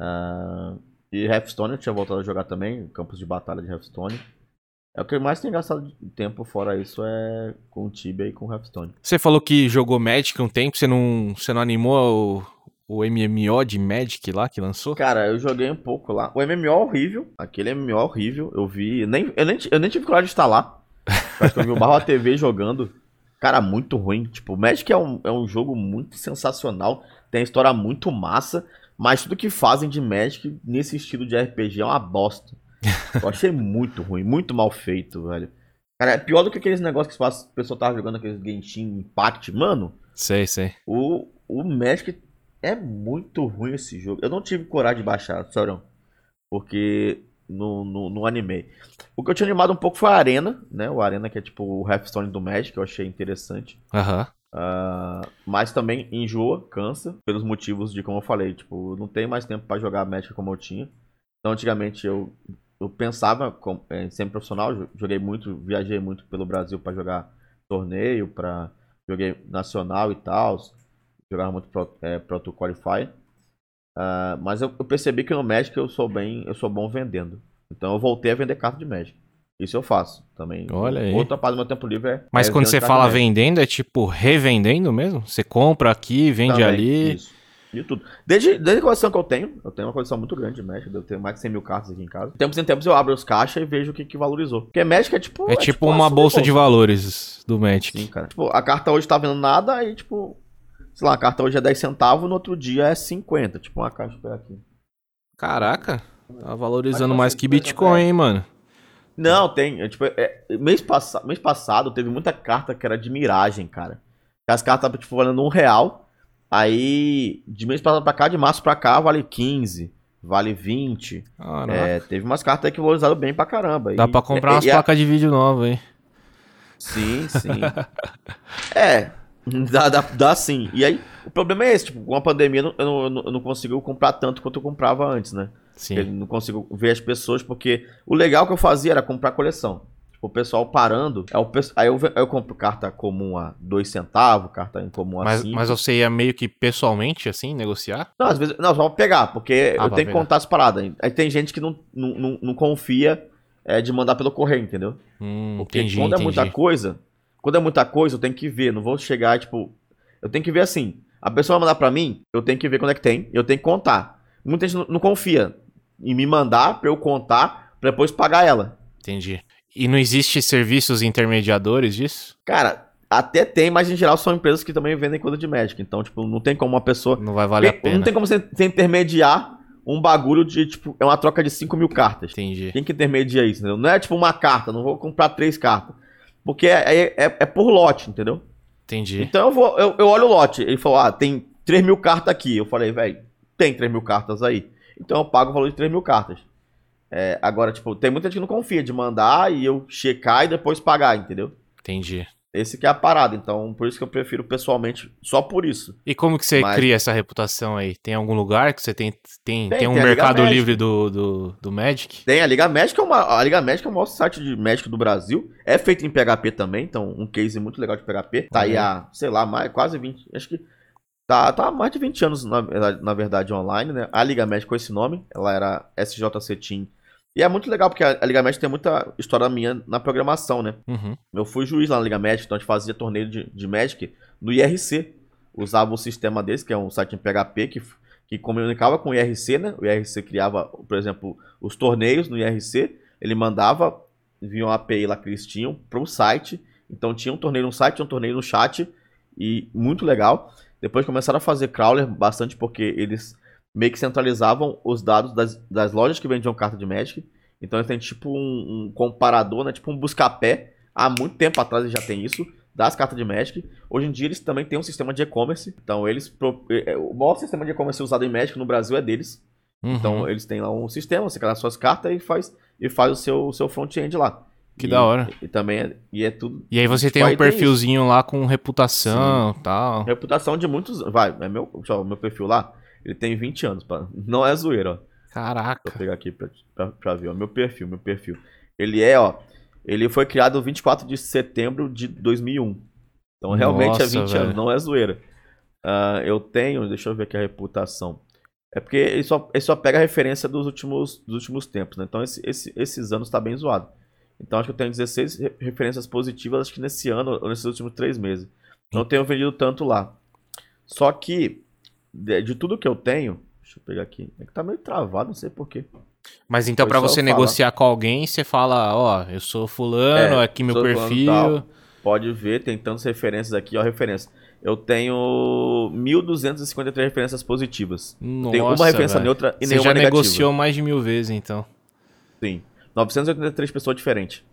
Ah, e Hearthstone eu tinha voltado a jogar também, campos de batalha de Hearthstone. É o que mais tenho gastado de tempo fora isso é com Tibia e com Hearthstone. Você falou que jogou Magic um tempo, você não, você não animou o, o MMO de Magic lá que lançou? Cara, eu joguei um pouco lá. O MMO é horrível, aquele MMO é horrível. Eu vi, nem, eu, nem, eu nem tive coragem de instalar. Acho que eu vi o Barro TV jogando. Cara, muito ruim. Tipo, o Magic é um, é um jogo muito sensacional. Tem história muito massa. Mas tudo que fazem de Magic nesse estilo de RPG é uma bosta. Eu achei muito ruim, muito mal feito, velho. Cara, é pior do que aqueles negócios que o pessoal tava jogando, aqueles Genshin Impact. Mano, Sei, sei. o, o Magic é muito ruim esse jogo. Eu não tive coragem de baixar, Sorão. Porque não, não, não animei. O que eu tinha animado um pouco foi a Arena, né? O Arena que é tipo o Hearthstone do Magic, que eu achei interessante. Aham. Ah, mas também enjoa, cansa, pelos motivos de como eu falei. Tipo, não tenho mais tempo pra jogar Magic como eu tinha. Então, antigamente eu, eu pensava com, em ser profissional, jo- joguei muito, viajei muito pelo Brasil pra jogar torneio, para joguei nacional e tal, jogava muito Pro, é, Qualify. Ah, mas eu, eu percebi que no Magic eu sou bem, eu sou bom vendendo. Então eu voltei a vender carta de Magic. Isso eu faço também. Olha aí. Outra parte do meu tempo livre é. Mas é quando você fala vendendo, é tipo revendendo mesmo? Você compra aqui, vende Também, ali. Isso. De tudo. Desde, desde a coleção que eu tenho, eu tenho uma coleção muito grande de Magic, eu tenho mais de 100 mil cartas aqui em casa. Tempos em tempos eu abro os caixas e vejo o que, que valorizou. Porque Magic é tipo. É tipo uma bolsa de valores do Magic. Sim, cara. Tipo, a carta hoje tá vendo nada, aí tipo. Sei lá, a carta hoje é 10 centavos, no outro dia é 50. Tipo uma caixa pra aqui. Caraca, tá valorizando Mas mais que Bitcoin, é- hein, mano? Não, tem. é, tipo, é, mês, passa, mês passado teve muita carta que era de miragem, cara. As cartas estavam tipo, valendo um real. Aí, de mês passado pra cá, de março pra cá, vale 15, vale 20. Caraca. É, teve umas cartas aí que valorizaram bem pra caramba. Dá E- pra comprar e- umas e a- placas de vídeo novas, hein? Sim, sim. é, dá, dá, dá sim. E aí, o problema é esse, tipo, com a pandemia eu não, eu não, eu não- eu consigo comprar tanto quanto eu comprava antes, né? Eu Sim. não consigo ver as pessoas, porque o legal que eu fazia era comprar coleção. O pessoal parando, é o aí eu, eu compro carta comum a 2 centavos, carta incomum a Mas, 5. mas você ia meio que pessoalmente, assim, negociar? Não, às vezes, não, só pegar, porque Ah, eu tenho que pegar. contar as paradas. Aí tem gente que não, não, não, não confia é, de mandar pelo correio, entendeu? Hum, Porque entendi, quando entendi. é muita coisa, quando é muita coisa, eu tenho que ver. Não vou chegar, tipo. Eu tenho que ver assim. A pessoa vai mandar pra mim, eu tenho que ver quando é que tem, eu tenho que contar. Muita gente não, não confia em me mandar pra eu contar, pra depois pagar ela. Entendi. E não existe serviços intermediadores disso? Cara, até tem, mas em geral são empresas que também vendem coisa de médico. Então, tipo, não tem como uma pessoa. Não vai valer a Não pena. tem como você, você intermediar um bagulho de, tipo, é uma troca de 5 mil cartas. Entendi. Quem que intermedia isso, entendeu? Não é tipo uma carta, não vou comprar três cartas. Porque é, é, é por lote, entendeu? Entendi. Então eu vou, eu, eu olho o lote. Ele falou, ah, tem 3 mil cartas aqui. Eu falei, velho, tem 3 mil cartas aí. Então eu pago o valor de 3 mil cartas. É, agora, tipo, tem muita gente que não confia de mandar e eu checar e depois pagar, entendeu? Entendi. Esse que é a parada. Então, por isso que eu prefiro pessoalmente, só por isso. E como que você Mas- cria essa reputação aí? Tem algum lugar que você tem tem, tem, Tem, um tem mercado Magic. livre do, do, do Magic? Tem a Liga Médica, é uma, a Liga Médica é o maior site de médico do Brasil. É feito em PHP também, então um case muito legal de PHP. Tá aí Olha há, sei lá, mais, quase 20. Acho que Tá, tá há mais de 20 anos, na, verdade- na verdade, online, né? A Liga Médica com esse nome, ela era SJC Team. E é muito legal, porque a, Liga Médica tem muita história minha na programação, né? Uhum. Eu fui juiz lá na Liga Magic, então a gente fazia torneio de, de Magic no IRC. Usava o sistema desse, que é um site em PHP, que, que comunicava com o IRC, né? O IRC criava, por exemplo, os torneios no IRC. Ele mandava via uma API lá que eles tinham para o site. Então tinha um torneio no site, tinha um torneio no chat. E muito legal. Depois começaram a fazer crawler bastante, porque eles meio que centralizavam os dados das, das lojas que vendiam carta de Magic. Então eles têm tipo um, um comparador, né? Tipo um busca-pé. Há muito tempo atrás eles já tem isso, das cartas de Magic. Hoje em dia eles também têm um sistema de e-commerce. Então eles. pro- é, O maior sistema de e-commerce usado em Magic no Brasil é deles. Uhum. Então eles têm lá um sistema, você cadastra suas cartas e faz, e faz o seu, o seu front-end lá. Que E- da hora. E, também é, e é tudo. E aí você Tipo, tem um aí tem perfilzinho lá com reputação e tal. Reputação de muitos. Vai, é meu, deixa eu meu perfil lá. Ele tem 20 anos, pá. não é zoeira, ó. Caraca. Vou pegar aqui pra, pra, pra ver, ó. Meu perfil, meu perfil. Ele é, ó. Ele foi criado 24 de setembro de 2001. Então realmente é Nossa, 20 velho. anos, não é zoeira. Ah, eu tenho, deixa eu ver aqui a reputação. É porque ele só, ele só pega a referência dos últimos, dos últimos tempos, né? Então esse, esse- esses anos tá bem zoado. Então acho que eu tenho 16 re- referências positivas, acho que nesse ano ou nesses últimos três meses. Não tenho vendido tanto lá. Só que, de, de tudo que eu tenho, deixa eu pegar aqui. É que tá meio travado, não sei porquê. Mas então, só você negociar com alguém, você fala, ó, eu sou fulano, É, aqui meu perfil. tal. Pode ver, tem tantas referências aqui, ó, referência. Eu tenho 1.253 referências positivas. Nossa, Tem uma referência velho. neutra e Você nenhuma já negativa. negociou mais de mil vezes, então. Sim. 983 pessoas diferentes.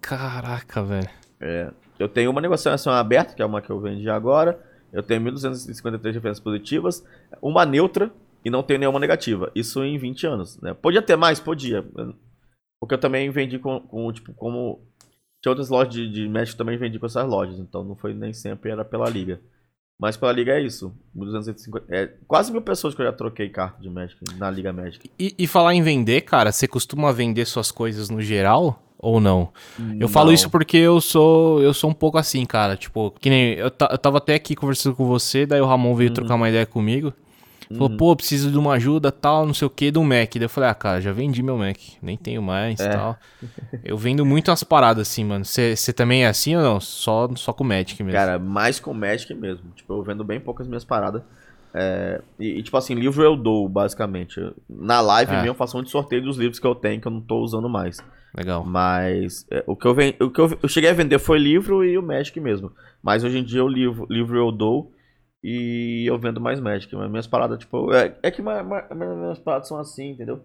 Caraca, velho. É, eu tenho uma negociação aberta, que é uma que eu vendi agora. Eu tenho 1.253 referências positivas. Uma neutra e não tenho nenhuma negativa. Isso em 20 anos, né? Podia ter mais? Podia. Porque eu também vendi com, com, tipo, como... Tinha outras lojas de, de eu também vendi com essas lojas. Então não foi nem sempre, era pela liga. Mas pela liga é isso. 1.250, é, quase mil pessoas que eu já troquei carta de Magic na Liga Magic. E, e falar em vender, cara, você costuma vender suas coisas no geral ou não? Eu falo Não. isso porque eu sou eu sou um pouco assim, cara. Tipo, que nem eu, eu tava até aqui conversando com você, daí o Ramon veio trocar uma ideia comigo. Falou, pô, preciso de uma ajuda, tal, não sei o que, do Mac. Daí eu falei, ah, cara, já vendi meu Mac, nem tenho mais, É. tal. Eu vendo muito umas paradas assim, mano. Você também é assim ou não? Só, só com o Magic mesmo. Cara, mais com Magic mesmo. Tipo, eu vendo bem poucas minhas paradas. É, e, e, tipo assim, livro eu dou, basicamente. Na live É. mesmo eu faço muito sorteio dos livros que eu tenho que eu não tô usando mais. Legal. Mas é, o que, eu, ven- o que eu, eu cheguei a vender foi livro e o Magic mesmo. Mas hoje em dia o livro, livro eu dou e eu vendo mais Magic. Mas minhas paradas, tipo. É, é que ma- minhas paradas são assim, entendeu?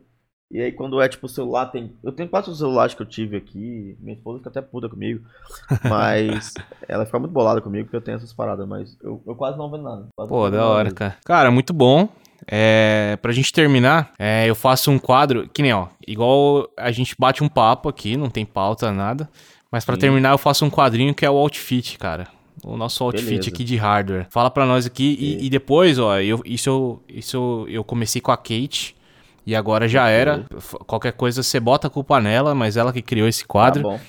E aí quando é tipo celular, tem. Eu tenho quatro celulares que eu tive aqui. Minha esposa fica até puta comigo. Mas ela fica muito bolada comigo porque eu tenho essas paradas. Mas eu, eu quase não vendo nada. Pô, da hora, cara. Cara, muito bom. É, pra gente terminar, é, eu faço um quadro, que nem, ó, igual a gente bate um papo aqui, não tem pauta, nada. Mas pra Sim. terminar, eu faço um quadrinho que é o outfit, cara. O nosso outfit Beleza. aqui de hardware. Fala pra nós aqui e, e depois, ó, eu, isso, eu, isso eu, eu comecei com a Kate e agora já era. F- Qualquer coisa você bota a culpa nela, mas ela que criou esse Tá quadro. bom.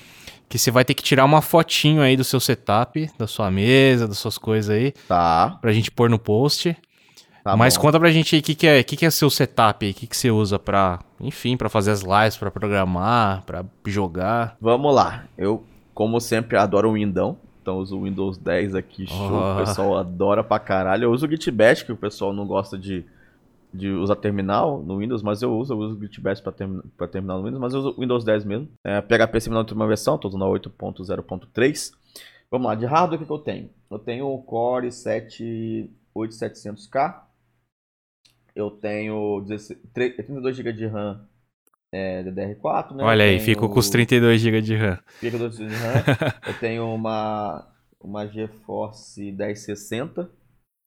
que você vai ter que tirar uma fotinho aí do seu setup, da sua mesa, das suas coisas aí, Tá. pra gente pôr no post. tá Mas bom. conta pra gente aí o que, que, é, que, que é seu setup aí, o que, que você usa pra, enfim, pra fazer as lives, pra programar, pra jogar. Vamos lá. Eu, como sempre, adoro o Windão. Então uso o Windows 10 aqui, show. Oh. O pessoal adora pra caralho. Eu uso o Gitbash, que o pessoal não gosta de, de usar terminal no Windows, mas eu uso. Eu uso o Gitbash pra, termi pra terminar no Windows, mas eu uso o Windows 10 mesmo. É, PHP similar na última versão, tô usando a 8.0.3. Vamos lá, de hardware o que, que eu tenho? Eu tenho o Core 7 8700K. Eu tenho 16 tre- 32 GB de RAM é, DDR4, né? Olha aí, Eu ficou com os tenho- 32 GB de RAM. Fica do de RAM. Eu tenho uma, uma GeForce 1060.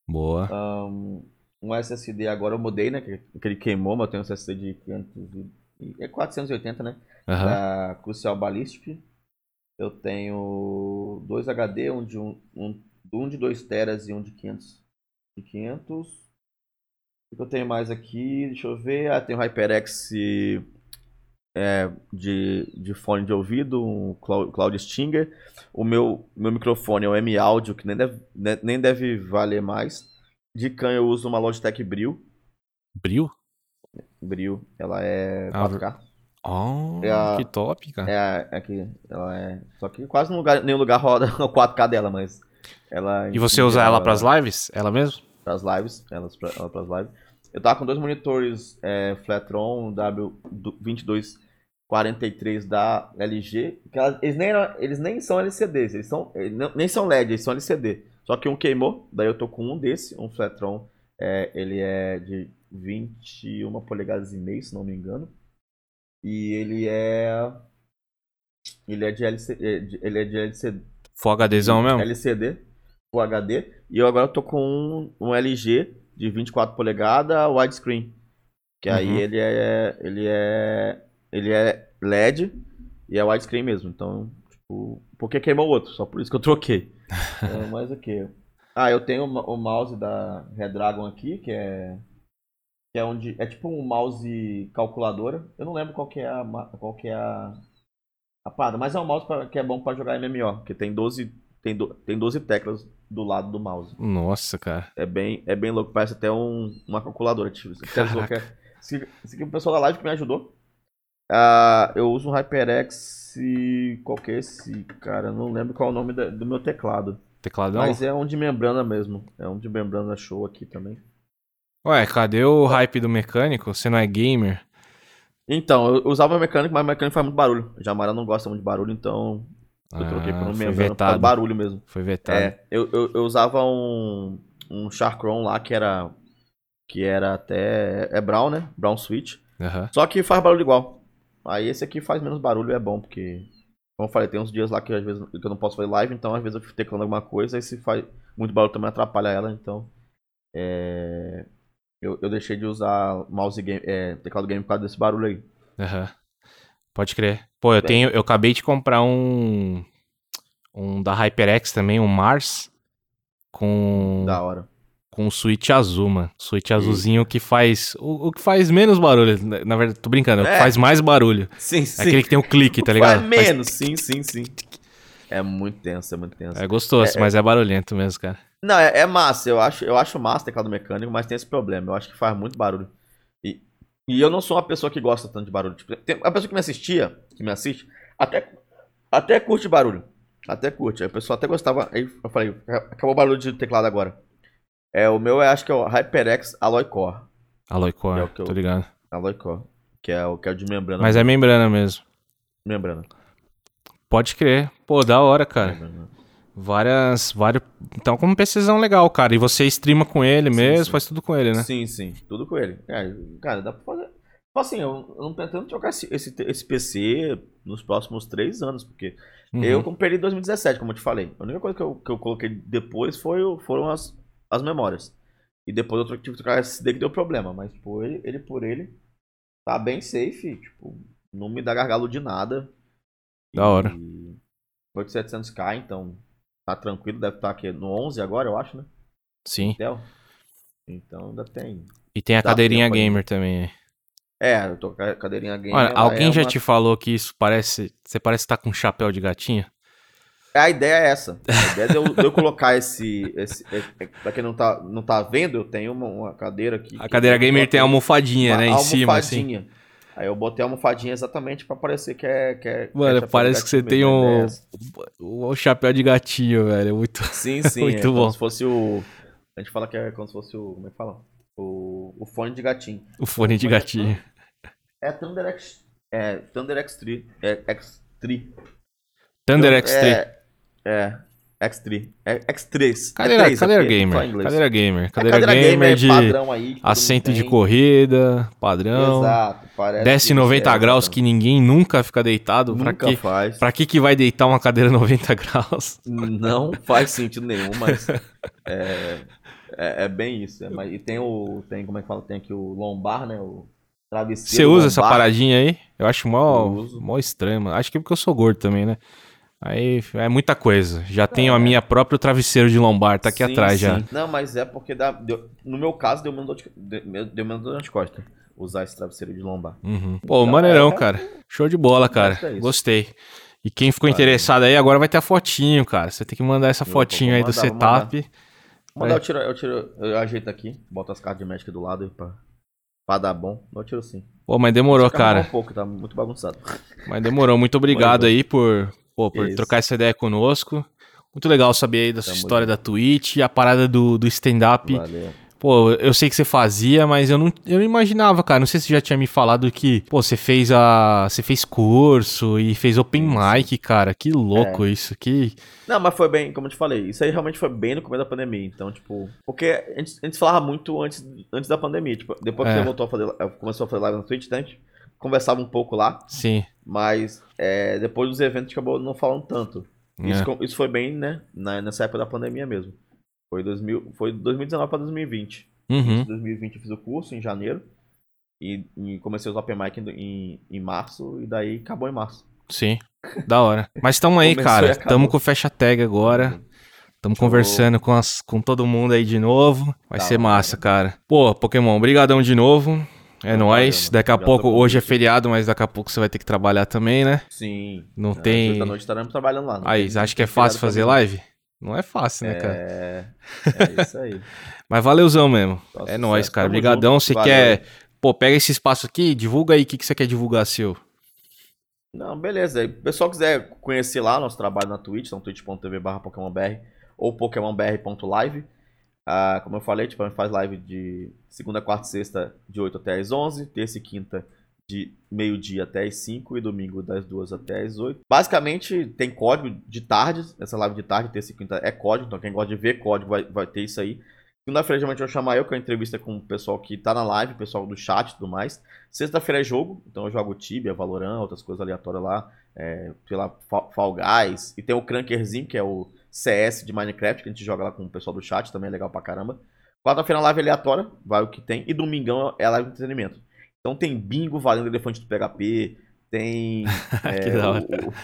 Boa. Um, um SSD agora eu mudei, né? Que, que ele queimou, mas eu tenho um SSD de 500 e, é 480, né? Aham. Da Crucial Ballistic. Eu tenho dois HD, um de, um, um, um de 2 teras e um de 500. De 500. O que eu tenho mais aqui? Deixa eu ver. Ah, tem o HyperX é, de, de fone de ouvido, um Cloud, Stinger. O meu, meu microfone é o M Audio, que nem deve, ne- nem deve valer mais. De can eu uso uma Logitech Brio. Brio? Brio, ela é Ah, 4K. Oh, É a- que top, cara. É, é que ela é. Só que quase lugar, nenhum lugar roda o 4K dela, mas. Ela, E você usa geral, ela pras lives? Ela mesmo? pras lives, pra, ela pras lives. Eu tava com dois monitores é, Flatron W2243 da LG, que elas- eles, nem, eram- eles nem são LCDs, eles são, eles não- nem são LED, eles são LCD. Só que um queimou, daí eu tô com um desse, um Flatron, é, ele é de 21 polegadas e meio, se não me engano. E ele é ele é de LCD, ele é de LCD, Full HDzão mesmo? LCD, Full HD. E eu agora tô com um, um LG de 24 polegadas widescreen. Que aí Uhum. ele é. Ele é. Ele é LED e é widescreen mesmo. Então, tipo. Porque queimou o outro, só por isso que eu troquei. é, mas o que? Ah, eu tenho o o mouse da Redragon aqui, que é. Que é onde. É tipo um mouse calculadora. Eu não lembro qual que é a. Qual que é a. A parada, mas é um mouse pra- que é bom pra jogar MMO, que tem 12, tem, do, tem 12 teclas do lado do mouse. Nossa, cara. É bem, é bem louco, parece até um, uma calculadora. Tipo, se aqui é o pessoal da live que me ajudou. Ah, eu uso um HyperX. Qual que é esse, cara? Não lembro qual é o nome do meu teclado. Tecladão? Mas é um de membrana mesmo. É um de membrana show aqui também. Ué, cadê o hype do mecânico? Você não é gamer? Então, eu usava mecânico, mas o mecânico faz muito barulho. Jamara não gosta muito de barulho, então eu troquei por Ah, um membrana por vetado. barulho mesmo. Foi vetado. É, eu, eu, eu usava um, um Sharkron lá que era. Que era até. É brown, né? Brown switch. Aham. Só que faz barulho igual. Aí esse aqui faz menos barulho e é bom, porque. Como eu falei, tem uns dias lá que às vezes que eu não posso fazer live, então às vezes eu fico teclando alguma coisa, e se faz muito barulho também atrapalha ela, então. É. Eu, eu deixei de usar mouse game, é, teclado game por causa desse barulho aí. Aham. Pode crer. Pô, eu Bem. tenho. Eu acabei de comprar um. Um da HyperX também, um Mars. Com. Da hora. Com um switch azul, mano. Switch azulzinho que faz. O, o que faz menos barulho. Na, na verdade, tô brincando. O que É. faz mais barulho. Sim, É sim. aquele que tem o clique, tá ligado? Faz menos, sim, sim, sim. É muito tenso, é muito tenso. Faz- É gostoso, mas é barulhento mesmo, cara. Não, é, é massa. Eu acho, eu acho massa teclado mecânico, mas tem esse problema. Eu acho que faz muito barulho. E, e eu não sou uma pessoa que gosta tanto de barulho. Tipo, tem, a pessoa que me assistia, que me assiste, até, até curte barulho. Até curte. A pessoa até gostava. Aí eu falei, acabou o barulho de teclado agora. É, o meu é, acho que é o HyperX Alloy Core. Alloy Core, É o que eu- tô ligado. Alloy Core. Que é o, que é o de membrana. Mas é membrana mesmo. membrana. Pode crer. Pô, da hora, cara. Membrana. Várias. vários. Então, como PCzão legal, cara. E você streama com ele Sim, mesmo, sim. faz tudo com ele, né? Sim, sim. Tudo com ele. É, cara, dá pra fazer. Tipo assim, eu, eu não pretendo trocar esse, esse, esse PC nos próximos três anos, porque Uhum. eu comprei em 2017, como eu te falei. A única coisa que eu, que eu coloquei depois foi, foram as, as memórias. E depois eu tive que trocar esse SSD que deu problema, mas por ele, ele por ele tá bem safe, tipo, não me dá gargalo de nada. Da hora. E 8700K, então tá tranquilo, deve estar aqui no 11 agora, eu acho, né? Sim. Intel. Então ainda tem. E tem a Dá cadeirinha gamer também. aí. É, eu tô com a cadeirinha game. Olha, ela alguém é já uma- te falou que isso parece. Você parece estar com um chapéu de gatinha? A ideia é essa. A ideia de eu, de eu colocar esse. esse é, é, pra quem não tá, não tá vendo, eu tenho uma, uma cadeira aqui. A cadeira gamer tem a almofadinha, uma né? Em cima, assim. almofadinha. Aí eu botei a almofadinha exatamente pra parecer que é. Que é é Mano, parece que você tem é um. essa. O chapéu de gatinho, velho. é Muito. Sim, sim. Muito é como bom. se fosse o. A gente fala que é como se fosse o. Como é que fala? O, o fone de gatinho. O fone de gatinho. É Thunder X. É Thunder X3. É X3. Thunder Então, X3. É, é X3. É X3. Cadeira, é 3, cadeira é gamer. fala em inglês. Cadeira gamer. É Cadeira, gamer, de padrão aí. assento de corrida, padrão. Exato. Parece Desce que 90 é, graus que ninguém nunca fica deitado. Pra Nunca que, faz. pra que que vai deitar uma cadeira 90 graus? Não faz sentido nenhum, mas é, é, é bem isso. é, mas- e tem o. Tem, como é que fala? Tem aqui o lombar, né? O travesseiro. Você usa essa lombar. paradinha aí? Eu acho mó, Eu mó estranho, mano. Acho que é porque eu sou gordo também, né? Aí é muita coisa. Já tenho a minha própria travesseiro de lombar, tá aqui É. Sim, atrás sim. já. Não, mas é porque dá, deu- no meu caso deu menos dor de, deu dor nas costas usar esse travesseiro de lombar. Uhum. Pô, Então, maneirão, é- cara. Show de bola, cara. Mas é. Gostei. E quem ficou Valeu. interessado aí, agora vai ter a fotinho, cara. Você tem que mandar essa Eu fotinho aí do mandar, setup. Mandar eu tiro, eu tiro, eu ajeito aqui, boto as cartas de Magic do lado pra, pra dar bom. Eu tiro sim. Pô, mas demorou, cara. Um pouco, tá muito bagunçado. Mas demorou. Muito obrigado aí por, pô, por Isso. trocar essa ideia conosco. Muito legal saber aí da sua Tamo história junto. da Twitch, a parada do, do stand-up. Valeu. Pô, eu sei que você fazia, mas eu não, eu não imaginava, cara. Não sei se você já tinha me falado que, pô, você fez a. Você fez curso e fez open sim. mic, cara. Que louco É. isso. Que. Não, mas foi bem, como eu te falei, isso aí realmente foi bem no começo da pandemia. Então, tipo, porque a gente, a gente falava muito antes, antes da pandemia. Tipo, depois que É. você voltou a fazer, começou a fazer live na Twitch, né, conversava um pouco lá, Sim. mas é, depois dos eventos acabou não falando tanto. Isso, É. com- isso foi bem, né, na- nessa época da pandemia mesmo. Foi, 2000, foi 2019 para 2020. Uhum. Em 2020 eu fiz o curso em janeiro. E, e comecei os open mic em, em, em março, e daí acabou em março. Sim. Da hora. Mas tamo aí, cara. Tamo com o fecha tag agora. Tamo Show. conversando com, as, com todo mundo aí de novo. Vai Da ser massa, cara. Pô, Pokémon, brigadão de novo. É nóis. Daqui a pouco, hoje é feriado, mas daqui a pouco você vai ter que trabalhar também, né? Sim. Não Às tem- da noite estaremos trabalhando lá. Aí, acha que é fácil fazer live? Não é fácil, né, cara? É, é isso aí. Mas valeuzão mesmo. É nóis, cara. Obrigadão. Você quer... Pô, pega esse espaço aqui, divulga aí o que, que você quer divulgar seu. Não, beleza. O pessoal quiser conhecer lá nosso trabalho na Twitch, então twitch.tv barra PokémonBR ou PokémonBR.live. Ah, como eu falei, tipo, a gente faz live de segunda, quarta e sexta, de 8 até as 11, terça e quinta, de meio-dia até as 5 e domingo das 2 até as 8. Basicamente, tem código de tarde, essa live de tarde, terça e quinta é código, então quem gosta de ver código vai, vai ter isso aí. Segunda-feira, geralmente, eu vou chamar eu, que é uma entrevista com o pessoal que tá na live, o pessoal do chat e tudo mais. Sexta-feira é jogo, então eu jogo Tibia, Valorant, outras coisas aleatórias lá, é, Fa- Fall Guys. E tem o Crankerzinho, que é o CS de Minecraft, que a gente joga lá com o pessoal do chat, também é legal pra caramba. Quarta-feira é live aleatória, vai o que tem. E domingão é a live de entretenimento. Então tem bingo valendo elefante do PHP, tem. é, o- o-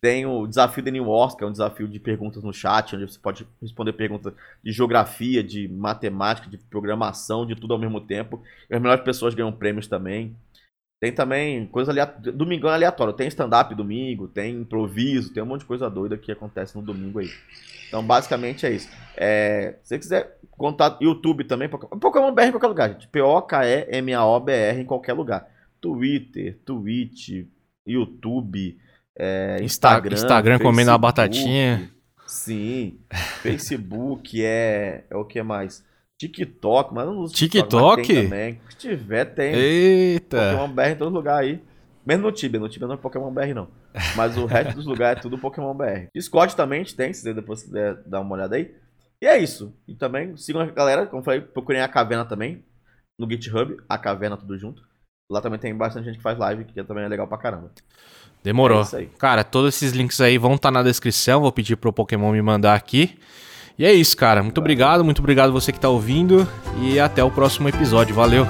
tem o desafio da New Wars, que é um desafio de perguntas no chat, onde você pode responder perguntas de geografia, de matemática, de programação, de tudo ao mesmo tempo. E as melhores pessoas ganham prêmios também. Tem também coisa aleatória. Domingão é aleatório. Tem stand-up domingo, tem improviso, tem um monte de coisa doida que acontece no domingo aí. Então, basicamente é isso. É, se você quiser contar YouTube também, Pokémon BR em qualquer lugar, gente. P-O-K-E-M-A-O-B-R em qualquer lugar. Twitter, Twitch, YouTube, é, Insta- Instagram. Instagram comendo uma Facebook. batatinha. Sim. Facebook é. É o que mais? TikTok, mas eu não uso TikTok? tem também. Se tiver, tem. Eita. Pokémon BR em todo lugar aí. Mesmo no Tibia, no Tibia não é Pokémon BR não. Mas o resto dos lugares é tudo Pokémon BR. Discord também a gente tem, se você depois quiser dar uma olhada aí. E é isso. E também sigam a galera, como eu falei, procurem a Caverna também no GitHub, a Caverna tudo junto. Lá também tem bastante gente que faz live, que também é legal pra caramba. Demorou. É. Cara, todos esses links aí vão estar na descrição. Vou pedir pro Pokémon me mandar aqui. E é isso, cara. Muito obrigado, muito obrigado você que tá ouvindo. E até o próximo episódio. Valeu.